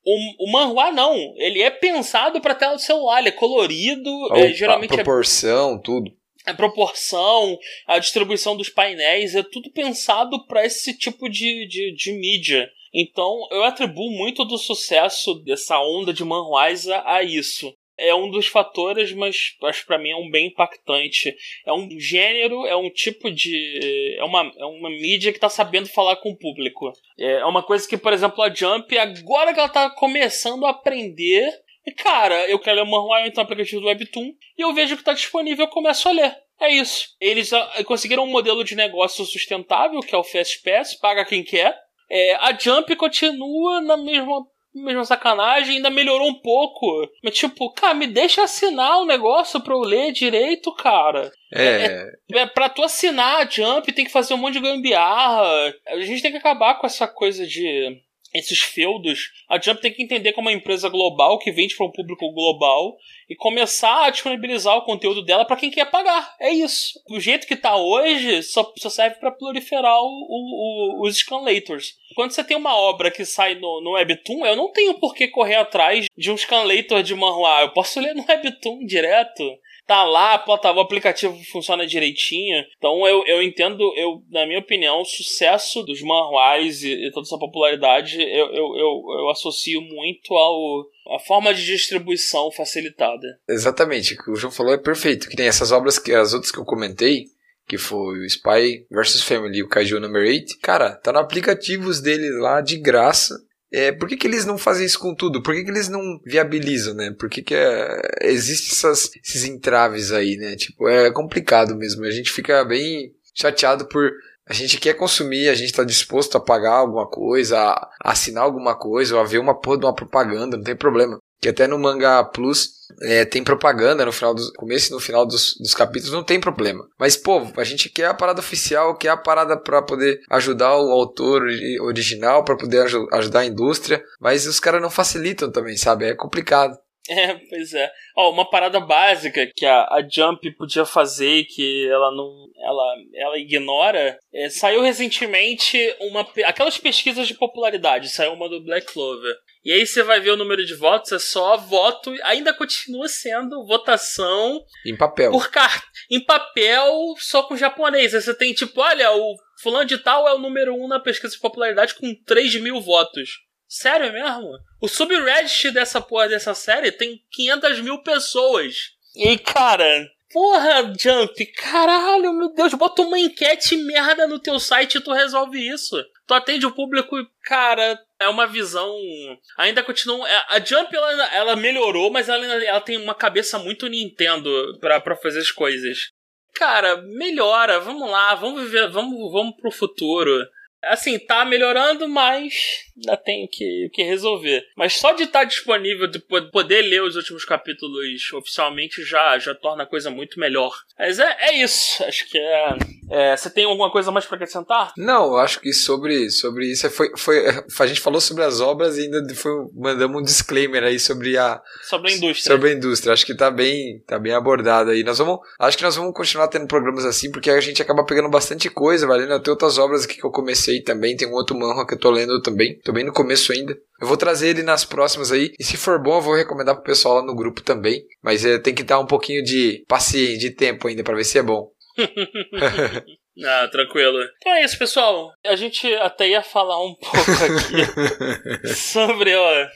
O, o manhua não, ele é pensado para tela do celular, ele é colorido, é, geralmente é proporção, tudo. A proporção, a distribuição dos painéis, é tudo pensado para esse tipo de, de, de mídia. Então eu atribuo muito do sucesso dessa onda de manhuais a, isso. É um dos fatores, mas acho que pra mim é um bem impactante. É um gênero, é um tipo de. É uma, é uma mídia que tá sabendo falar com o público. É uma coisa que, por exemplo, a Jump, agora que ela tá começando a aprender, e, cara, eu quero ler o manhua, no aplicativo do Webtoon e eu vejo que tá disponível eu começo a ler. É isso. Eles ah, conseguiram um modelo de negócio sustentável, que é o Fast Pass, paga quem quer. É, a Jump continua na mesma, mesma sacanagem, ainda melhorou um pouco. Mas, tipo, cara, me deixa assinar o negócio pra eu ler direito, cara. É, É, pra tu assinar a Jump, tem que fazer um monte de gambiarra. A gente tem que acabar com essa coisa de. Esses feudos. A Jump tem que entender como uma empresa global que vende para um público global e começar a disponibilizar o conteúdo dela para quem quer pagar. É isso. Do jeito que tá hoje, só, só serve para proliferar o- o- o- os scanlators. Quando você tem uma obra que sai no, no Webtoon, eu não tenho por que correr atrás de um scanlator de manhua. Eu posso ler no Webtoon direto tá lá, o aplicativo funciona direitinho. Então eu, eu entendo, eu, na minha opinião, o sucesso dos manhuais e, e toda essa popularidade eu, eu, eu, eu associo muito ao a forma de distribuição facilitada. exatamente. O que o João falou é perfeito. Que tem essas obras que as outras que eu comentei, que foi o Spy vs Family o Kaiju Number 8. Cara, tá no aplicativos deles lá de graça. É, por que, que eles não fazem isso com tudo? Por que, que eles não viabilizam, né? Por que, que é, existe essas, esses entraves aí, né? Tipo, é complicado mesmo. A gente fica bem chateado por. A gente quer consumir, a gente tá disposto a pagar alguma coisa, a assinar alguma coisa, ou a ver uma porra de uma propaganda, não tem problema. Que até no Manga Plus é, tem propaganda no final do começo e no final dos, dos capítulos, não tem problema. Mas, pô, a gente quer a parada oficial, quer a parada pra poder ajudar o autor ori- original, pra poder aju- ajudar a indústria, mas os caras não facilitam também, sabe? É complicado. É, pois é. Ó, uma parada básica que a, a Jump podia fazer que ela não. Ela, ela ignora. É, saiu recentemente uma. Aquelas pesquisas de popularidade. Saiu uma do Black Clover. E aí você vai ver o número de votos, é só voto, ainda continua sendo votação Em papel. por car em papel, só com japonês. Aí você tem tipo, olha, o fulano de tal é o número um na pesquisa de popularidade com 3 mil votos. Sério mesmo? O subreddit dessa porra dessa série tem 500 mil pessoas. E cara, porra, Jump, caralho, meu Deus, bota uma enquete merda no teu site e tu resolve isso. Tu atende o público, cara, é uma visão. Ainda continua. é, A Jump ela, ela melhorou, mas ela, ela tem uma cabeça muito Nintendo pra, pra fazer as coisas. Cara, melhora, vamos lá, vamos viver, vamos, vamos pro futuro. Assim, tá melhorando, mas ainda tem que, que resolver. Mas só de estar disponível, de po- poder ler os últimos capítulos oficialmente, já, já torna a coisa muito melhor. Mas é, é isso. Acho que é, é. Você tem alguma coisa mais pra acrescentar? Não, eu acho que sobre, sobre isso foi, foi. A gente falou sobre as obras e ainda foi, mandamos um disclaimer aí sobre a, Sobre a indústria. sobre a indústria. Acho que tá bem, tá bem abordado aí. Nós vamos, acho que nós vamos continuar tendo programas assim, porque a gente acaba pegando bastante coisa, valendo. Eu tenho outras obras aqui que eu comecei também, tem um outro manhwa que eu tô lendo também, tô bem no começo ainda. Eu vou trazer ele nas próximas aí, e se for bom eu vou recomendar pro pessoal lá no grupo também, mas é, tem que dar um pouquinho de paciência, de tempo ainda pra ver se é bom. Ah, tranquilo. Então é isso, pessoal. A gente até ia falar um pouco aqui sobre ó,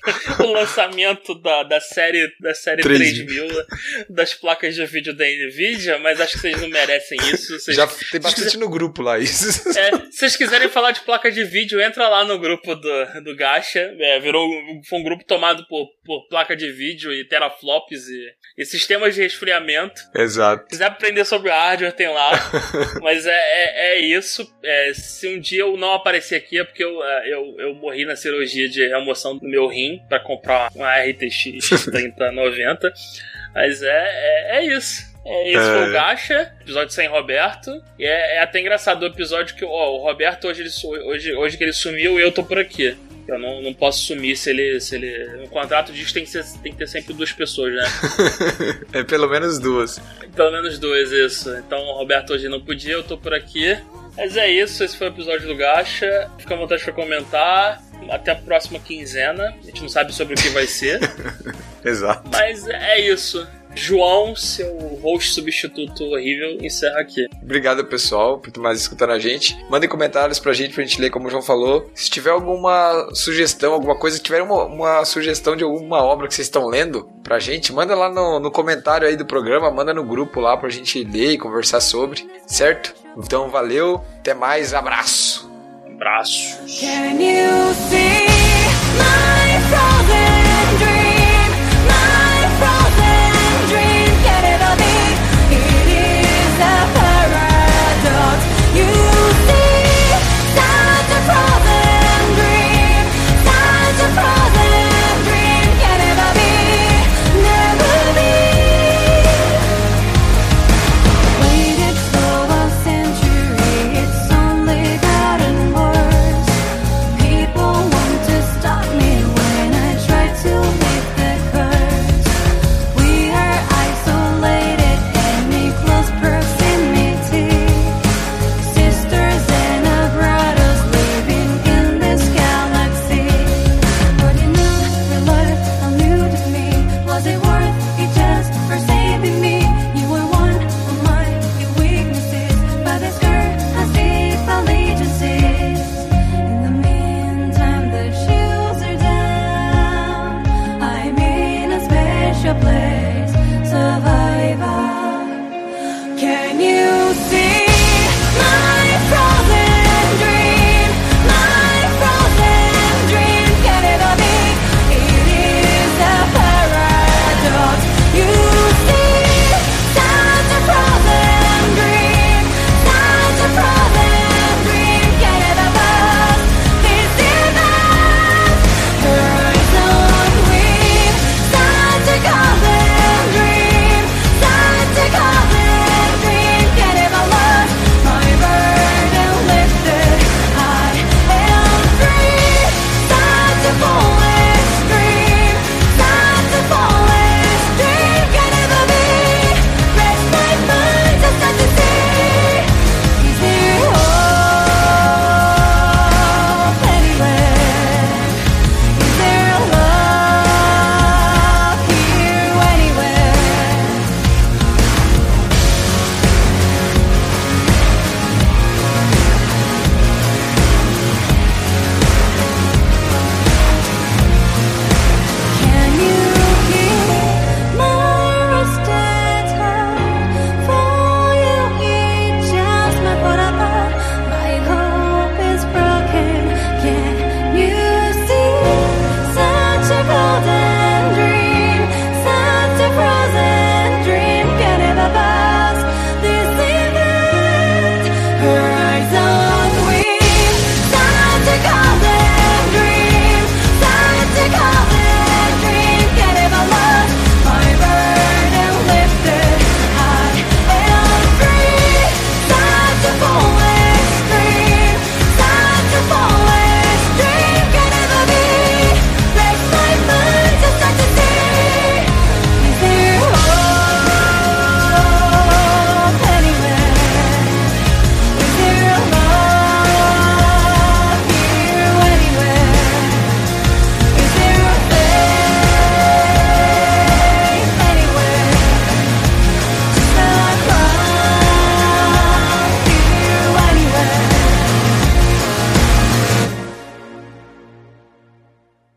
o lançamento da, da série da série 3000. 3000 das placas de vídeo da Nvidia, mas acho que vocês não merecem isso. Vocês, Já tem bastante no grupo lá isso. é, se vocês quiserem falar de placa de vídeo, entra lá no grupo do, do Gacha. É, virou foi um grupo tomado por, por placa de vídeo e teraflops e, e sistemas de resfriamento. Exato. Se quiser aprender sobre hardware, tem lá. Mas é, é, é isso. É, se um dia eu não aparecer aqui é porque eu, é, eu, eu morri na cirurgia de remoção do meu rim pra comprar uma RTX 3090. Mas é, é, é isso. É, esse foi É. o Gacha, episódio sem Roberto. E é, é até engraçado o episódio que ó, o Roberto hoje, ele, hoje, hoje que ele sumiu e eu tô por aqui. Eu não, não posso sumir se ele. Se ele. Um contrato diz que tem que, ser, tem que ter sempre duas pessoas, né? é pelo menos duas. Pelo menos dois, isso. Então o Roberto hoje não podia, eu tô por aqui. Mas é isso, esse foi o episódio do Gacha. Fica à vontade pra comentar. Até a próxima quinzena. A gente não sabe sobre o que vai ser. Exato. mas é isso. João, seu host substituto horrível, encerra aqui. Obrigado, pessoal, por mais escutando a gente. Mandem comentários pra gente, pra gente ler, como o João falou. Se tiver alguma sugestão, alguma coisa, se tiver uma, uma sugestão de alguma obra que vocês estão lendo pra gente, manda lá no, no comentário aí do programa, manda no grupo lá pra gente ler e conversar sobre, certo? Então, valeu, até mais, abraço! Abraço. Can you see